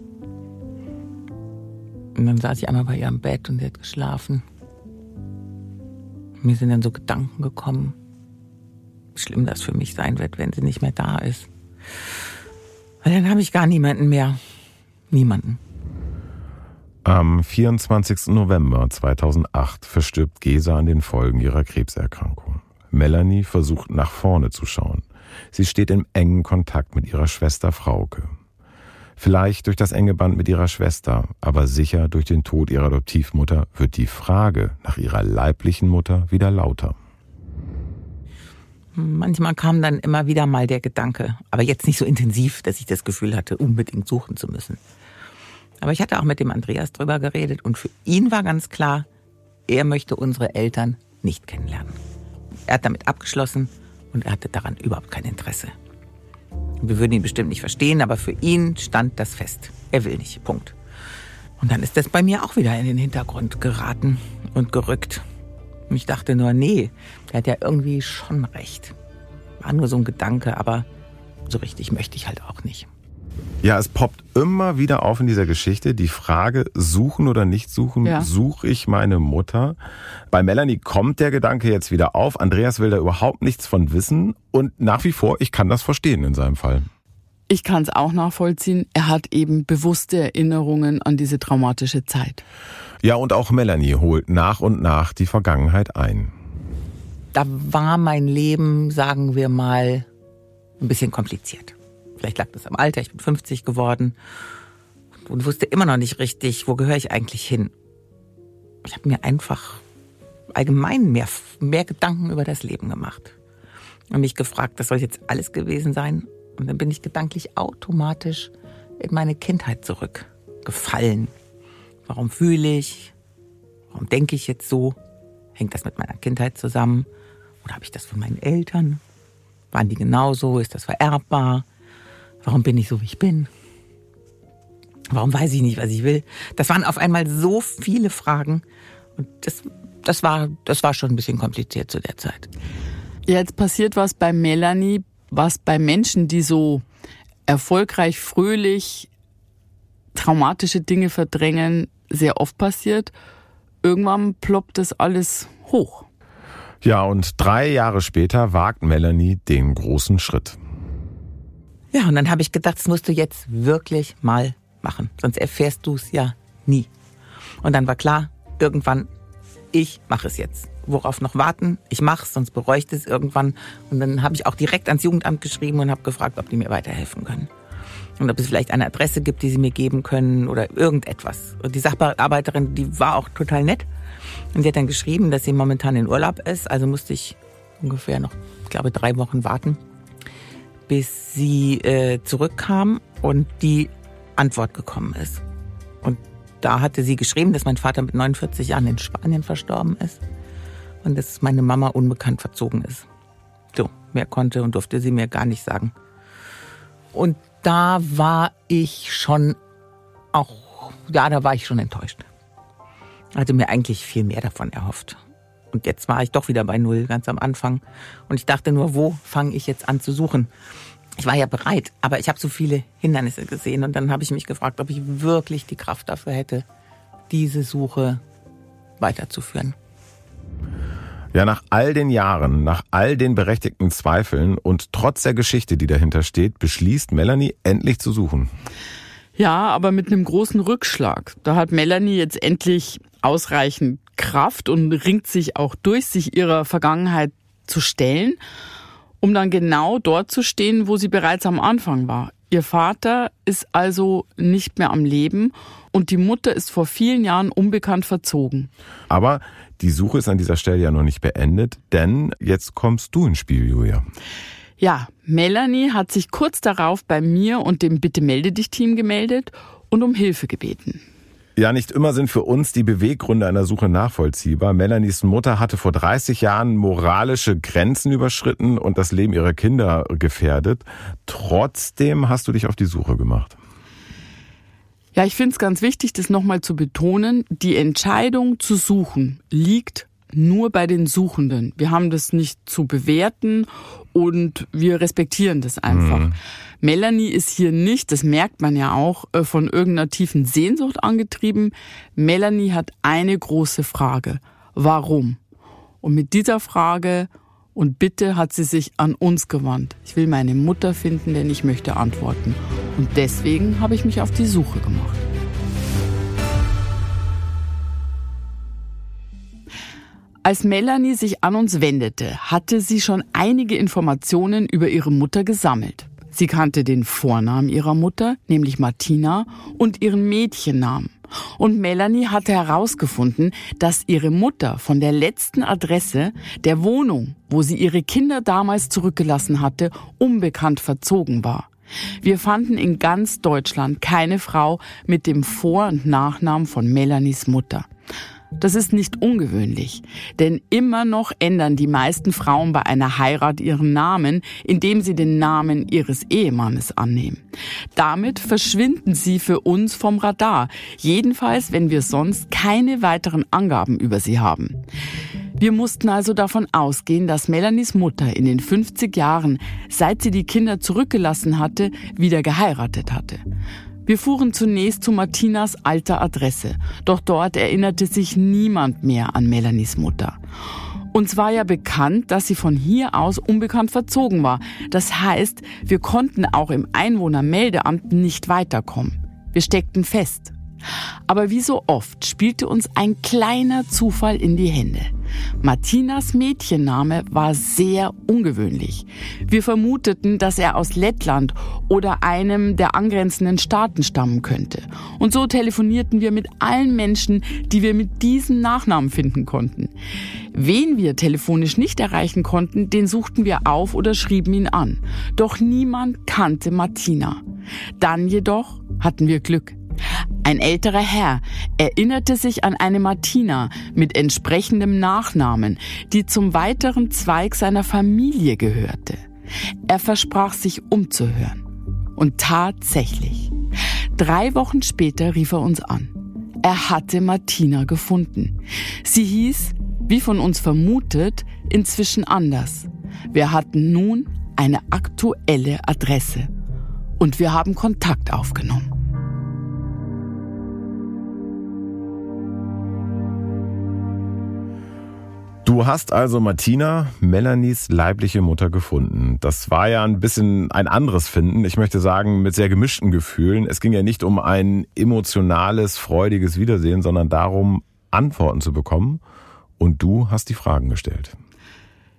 Und dann saß ich einmal bei ihr am Bett und sie hat geschlafen. Mir sind dann so Gedanken gekommen, wie schlimm das für mich sein wird, wenn sie nicht mehr da ist. Dann habe ich gar niemanden mehr. Niemanden. Am 24. November 2008 verstirbt Gesa an den Folgen ihrer Krebserkrankung. Melanie versucht nach vorne zu schauen. Sie steht im engen Kontakt mit ihrer Schwester Frauke. Vielleicht durch das enge Band mit ihrer Schwester, aber sicher durch den Tod ihrer Adoptivmutter wird die Frage nach ihrer leiblichen Mutter wieder lauter. Manchmal kam dann immer wieder mal der Gedanke, aber jetzt nicht so intensiv, dass ich das Gefühl hatte, unbedingt suchen zu müssen. Aber ich hatte auch mit dem Andreas drüber geredet und für ihn war ganz klar, er möchte unsere Eltern nicht kennenlernen. Er hat damit abgeschlossen und er hatte daran überhaupt kein Interesse. Wir würden ihn bestimmt nicht verstehen, aber für ihn stand das fest. Er will nicht. Punkt. Und dann ist das bei mir auch wieder in den Hintergrund geraten und gerückt. Und ich dachte nur, nee, der hat ja irgendwie schon recht. War nur so ein Gedanke, aber so richtig möchte ich halt auch nicht. Ja, es poppt immer wieder auf in dieser Geschichte die Frage, suchen oder nicht suchen, ja. suche ich meine Mutter? Bei Melanie kommt der Gedanke jetzt wieder auf. Andreas will da überhaupt nichts von wissen und nach wie vor, ich kann das verstehen in seinem Fall. Ich kann es auch nachvollziehen. Er hat eben bewusste Erinnerungen an diese traumatische Zeit. Ja, und auch Melanie holt nach und nach die Vergangenheit ein. Da war mein Leben, sagen wir mal, ein bisschen kompliziert. Vielleicht lag das am Alter, ich bin 50 geworden und wusste immer noch nicht richtig, wo gehöre ich eigentlich hin. Ich habe mir einfach allgemein mehr, mehr Gedanken über das Leben gemacht. Und mich gefragt, das soll jetzt alles gewesen sein. Und dann bin ich gedanklich automatisch in meine Kindheit zurückgefallen. Warum fühle ich? Warum denke ich jetzt so? Hängt das mit meiner Kindheit zusammen? Oder habe ich das von meinen Eltern? Waren die genauso? Ist das vererbbar? Warum bin ich so, wie ich bin? Warum weiß ich nicht, was ich will? Das waren auf einmal so viele Fragen. Und das, das, war, das war schon ein bisschen kompliziert zu der Zeit. Jetzt passiert was bei Melanie, was bei Menschen, die so erfolgreich, fröhlich, traumatische Dinge verdrängen, sehr oft passiert. Irgendwann ploppt das alles hoch. Ja, und drei Jahre später wagt Melanie den großen Schritt. Ja, und dann habe ich gedacht, das musst du jetzt wirklich mal machen. Sonst erfährst du es ja nie. Und dann war klar, irgendwann, ich mache es jetzt. Worauf noch warten? Ich mache es, sonst bereue ich es irgendwann. Und dann habe ich auch direkt ans Jugendamt geschrieben und habe gefragt, ob die mir weiterhelfen können. Und ob es vielleicht eine Adresse gibt, die sie mir geben können oder irgendetwas. Und die Sachbearbeiterin, die war auch total nett. Und die hat dann geschrieben, dass sie momentan in Urlaub ist. Also musste ich ungefähr noch, ich glaube, drei Wochen warten bis sie äh, zurückkam und die Antwort gekommen ist. Und da hatte sie geschrieben, dass mein Vater mit 49 Jahren in Spanien verstorben ist und dass meine Mama unbekannt verzogen ist. So, mehr konnte und durfte sie mir gar nicht sagen. Und da war ich schon auch, ja, da war ich schon enttäuscht. Hatte mir eigentlich viel mehr davon erhofft. Und jetzt war ich doch wieder bei Null, ganz am Anfang. Und ich dachte nur, wo fange ich jetzt an zu suchen? Ich war ja bereit, aber ich habe so viele Hindernisse gesehen. Und dann habe ich mich gefragt, ob ich wirklich die Kraft dafür hätte, diese Suche weiterzuführen. Ja, nach all den Jahren, nach all den berechtigten Zweifeln und trotz der Geschichte, die dahinter steht, beschließt Melanie endlich zu suchen. Ja, aber mit einem großen Rückschlag. Da hat Melanie jetzt endlich ausreichend Kraft und ringt sich auch durch, sich ihrer Vergangenheit zu stellen, um dann genau dort zu stehen, wo sie bereits am Anfang war. Ihr Vater ist also nicht mehr am Leben und die Mutter ist vor vielen Jahren unbekannt verzogen. Aber die Suche ist an dieser Stelle ja noch nicht beendet, denn jetzt kommst du ins Spiel, Julia. Ja, Melanie hat sich kurz darauf bei mir und dem Bitte melde dich Team gemeldet und um Hilfe gebeten. Ja, nicht immer sind für uns die Beweggründe einer Suche nachvollziehbar. Melanies Mutter hatte vor 30 Jahren moralische Grenzen überschritten und das Leben ihrer Kinder gefährdet. Trotzdem hast du dich auf die Suche gemacht. Ja, ich finde es ganz wichtig, das nochmal zu betonen. Die Entscheidung zu suchen liegt nur bei den Suchenden. Wir haben das nicht zu bewerten und wir respektieren das einfach. Mhm. Melanie ist hier nicht, das merkt man ja auch, äh, von irgendeiner tiefen Sehnsucht angetrieben. Melanie hat eine große Frage. Warum? Und mit dieser Frage und Bitte hat sie sich an uns gewandt. Ich will meine Mutter finden, denn ich möchte antworten. Und deswegen habe ich mich auf die Suche gemacht. Als Melanie sich an uns wendete, hatte sie schon einige Informationen über ihre Mutter gesammelt. Sie kannte den Vornamen ihrer Mutter, nämlich Martina, und ihren Mädchennamen. Und Melanie hatte herausgefunden, dass ihre Mutter von der letzten Adresse der Wohnung, wo sie ihre Kinder damals zurückgelassen hatte, unbekannt verzogen war. Wir fanden in ganz Deutschland keine Frau mit dem Vor- und Nachnamen von Melanies Mutter. Das ist nicht ungewöhnlich, denn immer noch ändern die meisten Frauen bei einer Heirat ihren Namen, indem sie den Namen ihres Ehemannes annehmen. Damit verschwinden sie für uns vom Radar, jedenfalls wenn wir sonst keine weiteren Angaben über sie haben. Wir mussten also davon ausgehen, dass Melanies Mutter in den 50 Jahren, seit sie die Kinder zurückgelassen hatte, wieder geheiratet hatte. Wir fuhren zunächst zu Martinas alter Adresse, doch dort erinnerte sich niemand mehr an Melanies Mutter. Uns war ja bekannt, dass sie von hier aus unbekannt verzogen war. Das heißt, wir konnten auch im Einwohnermeldeamt nicht weiterkommen. Wir steckten fest. Aber wie so oft spielte uns ein kleiner Zufall in die Hände. Martinas Mädchenname war sehr ungewöhnlich. Wir vermuteten, dass er aus Lettland oder einem der angrenzenden Staaten stammen könnte. Und so telefonierten wir mit allen Menschen, die wir mit diesem Nachnamen finden konnten. Wen wir telefonisch nicht erreichen konnten, den suchten wir auf oder schrieben ihn an. Doch niemand kannte Martina. Dann jedoch hatten wir Glück. Ein älterer Herr erinnerte sich an eine Martina mit entsprechendem Nachnamen, die zum weiteren Zweig seiner Familie gehörte. Er versprach sich umzuhören. Und tatsächlich. Drei Wochen später rief er uns an. Er hatte Martina gefunden. Sie hieß, wie von uns vermutet, inzwischen anders. Wir hatten nun eine aktuelle Adresse. Und wir haben Kontakt aufgenommen. Du hast also Martina, Melanies leibliche Mutter gefunden. Das war ja ein bisschen ein anderes Finden. Ich möchte sagen, mit sehr gemischten Gefühlen. Es ging ja nicht um ein emotionales, freudiges Wiedersehen, sondern darum, Antworten zu bekommen. Und du hast die Fragen gestellt.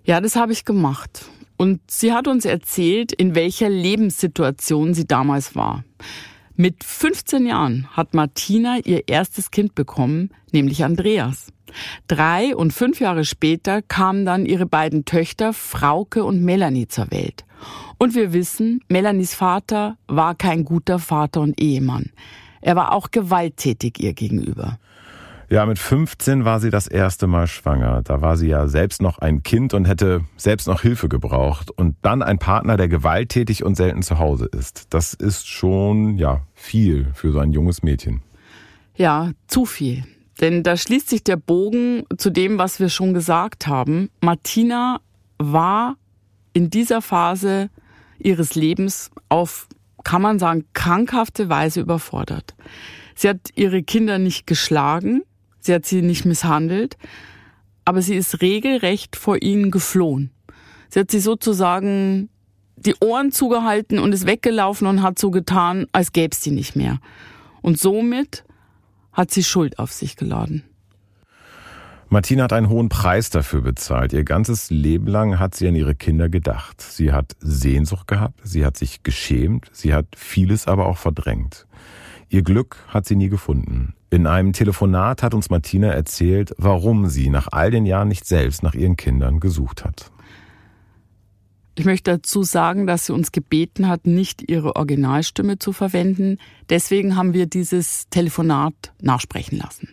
Ja, das habe ich gemacht. Und sie hat uns erzählt, in welcher Lebenssituation sie damals war. Mit 15 Jahren hat Martina ihr erstes Kind bekommen, nämlich Andreas. Drei und fünf Jahre später kamen dann ihre beiden Töchter Frauke und Melanie zur Welt. Und wir wissen, Melanies Vater war kein guter Vater und Ehemann. Er war auch gewalttätig ihr gegenüber. Ja, mit 15 war sie das erste Mal schwanger. Da war sie ja selbst noch ein Kind und hätte selbst noch Hilfe gebraucht. Und dann ein Partner, der gewalttätig und selten zu Hause ist. Das ist schon, ja, viel für so ein junges Mädchen. Ja, zu viel. Denn da schließt sich der Bogen zu dem, was wir schon gesagt haben. Martina war in dieser Phase ihres Lebens auf, kann man sagen, krankhafte Weise überfordert. Sie hat ihre Kinder nicht geschlagen, sie hat sie nicht misshandelt, aber sie ist regelrecht vor ihnen geflohen. Sie hat sie sozusagen die Ohren zugehalten und ist weggelaufen und hat so getan, als gäbe es sie nicht mehr. Und somit hat sie Schuld auf sich geladen. Martina hat einen hohen Preis dafür bezahlt. Ihr ganzes Leben lang hat sie an ihre Kinder gedacht. Sie hat Sehnsucht gehabt, sie hat sich geschämt, sie hat vieles aber auch verdrängt. Ihr Glück hat sie nie gefunden. In einem Telefonat hat uns Martina erzählt, warum sie nach all den Jahren nicht selbst nach ihren Kindern gesucht hat. Ich möchte dazu sagen, dass sie uns gebeten hat, nicht ihre Originalstimme zu verwenden. Deswegen haben wir dieses Telefonat nachsprechen lassen.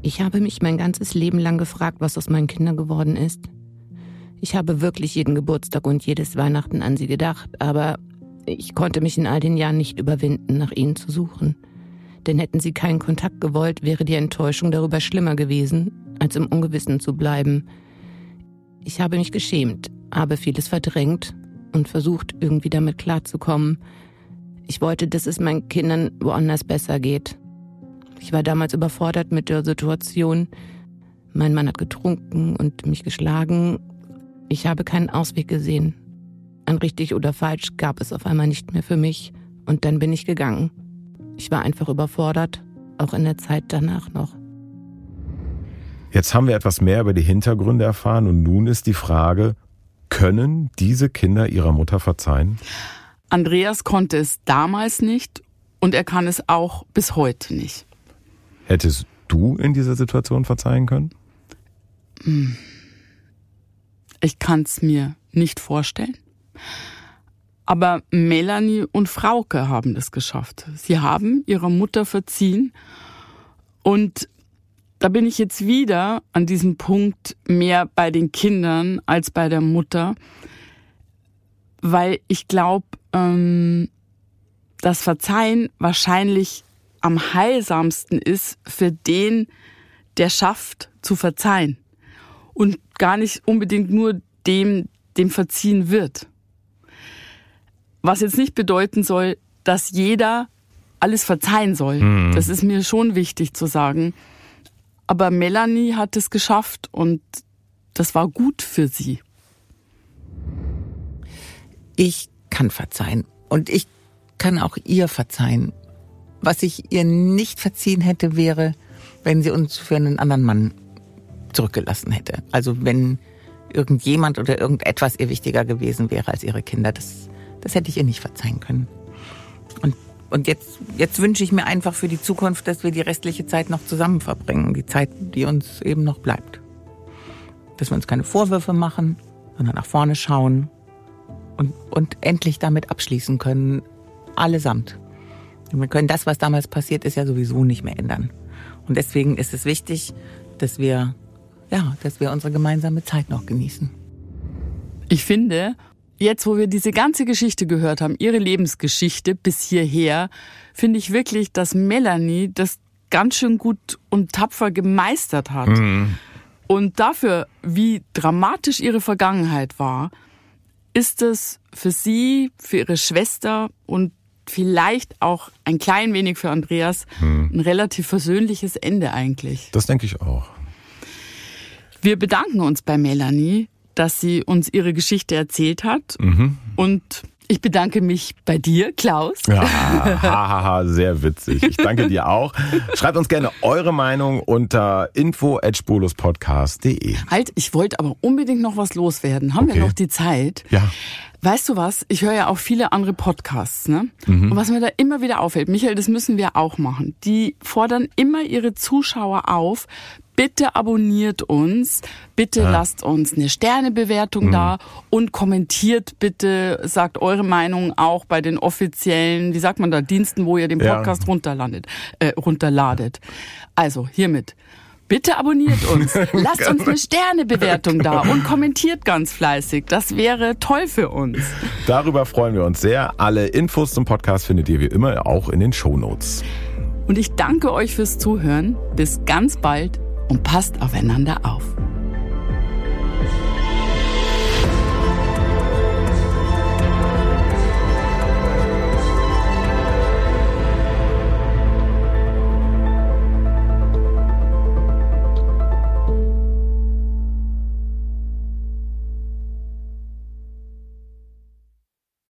Ich habe mich mein ganzes Leben lang gefragt, was aus meinen Kindern geworden ist. Ich habe wirklich jeden Geburtstag und jedes Weihnachten an sie gedacht, aber ich konnte mich in all den Jahren nicht überwinden, nach ihnen zu suchen. Denn hätten sie keinen Kontakt gewollt, wäre die Enttäuschung darüber schlimmer gewesen, als im Ungewissen zu bleiben. Ich habe mich geschämt, habe vieles verdrängt und versucht, irgendwie damit klarzukommen. Ich wollte, dass es meinen Kindern woanders besser geht. Ich war damals überfordert mit der Situation. Mein Mann hat getrunken und mich geschlagen ich habe keinen Ausweg gesehen. Ein richtig oder falsch gab es auf einmal nicht mehr für mich und dann bin ich gegangen. Ich war einfach überfordert, auch in der Zeit danach noch. Jetzt haben wir etwas mehr über die Hintergründe erfahren und nun ist die Frage, können diese Kinder ihrer Mutter verzeihen? Andreas konnte es damals nicht und er kann es auch bis heute nicht. Hättest du in dieser Situation verzeihen können? Hm. Ich kann es mir nicht vorstellen. Aber Melanie und Frauke haben es geschafft. Sie haben ihrer Mutter verziehen. Und da bin ich jetzt wieder an diesem Punkt mehr bei den Kindern als bei der Mutter, weil ich glaube, ähm, das Verzeihen wahrscheinlich am heilsamsten ist für den, der schafft zu verzeihen und gar nicht unbedingt nur dem, dem verziehen wird. Was jetzt nicht bedeuten soll, dass jeder alles verzeihen soll. Mhm. Das ist mir schon wichtig zu sagen. Aber Melanie hat es geschafft und das war gut für sie. Ich kann verzeihen und ich kann auch ihr verzeihen. Was ich ihr nicht verziehen hätte, wäre, wenn sie uns für einen anderen Mann zurückgelassen hätte. Also wenn irgendjemand oder irgendetwas ihr wichtiger gewesen wäre als ihre Kinder, das, das hätte ich ihr nicht verzeihen können. Und, und jetzt, jetzt wünsche ich mir einfach für die Zukunft, dass wir die restliche Zeit noch zusammen verbringen, die Zeit, die uns eben noch bleibt. Dass wir uns keine Vorwürfe machen, sondern nach vorne schauen und, und endlich damit abschließen können, allesamt. Wir können das, was damals passiert ist, ja sowieso nicht mehr ändern. Und deswegen ist es wichtig, dass wir ja, dass wir unsere gemeinsame Zeit noch genießen. Ich finde, jetzt wo wir diese ganze Geschichte gehört haben, ihre Lebensgeschichte bis hierher, finde ich wirklich, dass Melanie das ganz schön gut und tapfer gemeistert hat. Mhm. Und dafür, wie dramatisch ihre Vergangenheit war, ist es für sie, für ihre Schwester und vielleicht auch ein klein wenig für Andreas mhm. ein relativ versöhnliches Ende eigentlich. Das denke ich auch. Wir bedanken uns bei Melanie, dass sie uns ihre Geschichte erzählt hat. Mhm. Und ich bedanke mich bei dir, Klaus. Ja, hahaha, sehr witzig. Ich danke dir auch. Schreibt uns gerne eure Meinung unter info@spuluspodcast.de. Halt, ich wollte aber unbedingt noch was loswerden. Haben okay. wir noch die Zeit? Ja. Weißt du was? Ich höre ja auch viele andere Podcasts, ne? Mhm. Und was mir da immer wieder auffällt, Michael, das müssen wir auch machen. Die fordern immer ihre Zuschauer auf, bitte abonniert uns, bitte ja. lasst uns eine Sternebewertung mhm. da und kommentiert bitte, sagt eure Meinung auch bei den offiziellen, wie sagt man da, Diensten, wo ihr den Podcast ja. runterlandet, äh, runterladet. Also hiermit. Bitte abonniert uns, lasst uns eine Sternebewertung da und kommentiert ganz fleißig. Das wäre toll für uns. Darüber freuen wir uns sehr. Alle Infos zum Podcast findet ihr wie immer auch in den Shownotes. Und ich danke euch fürs Zuhören. Bis ganz bald und passt aufeinander auf.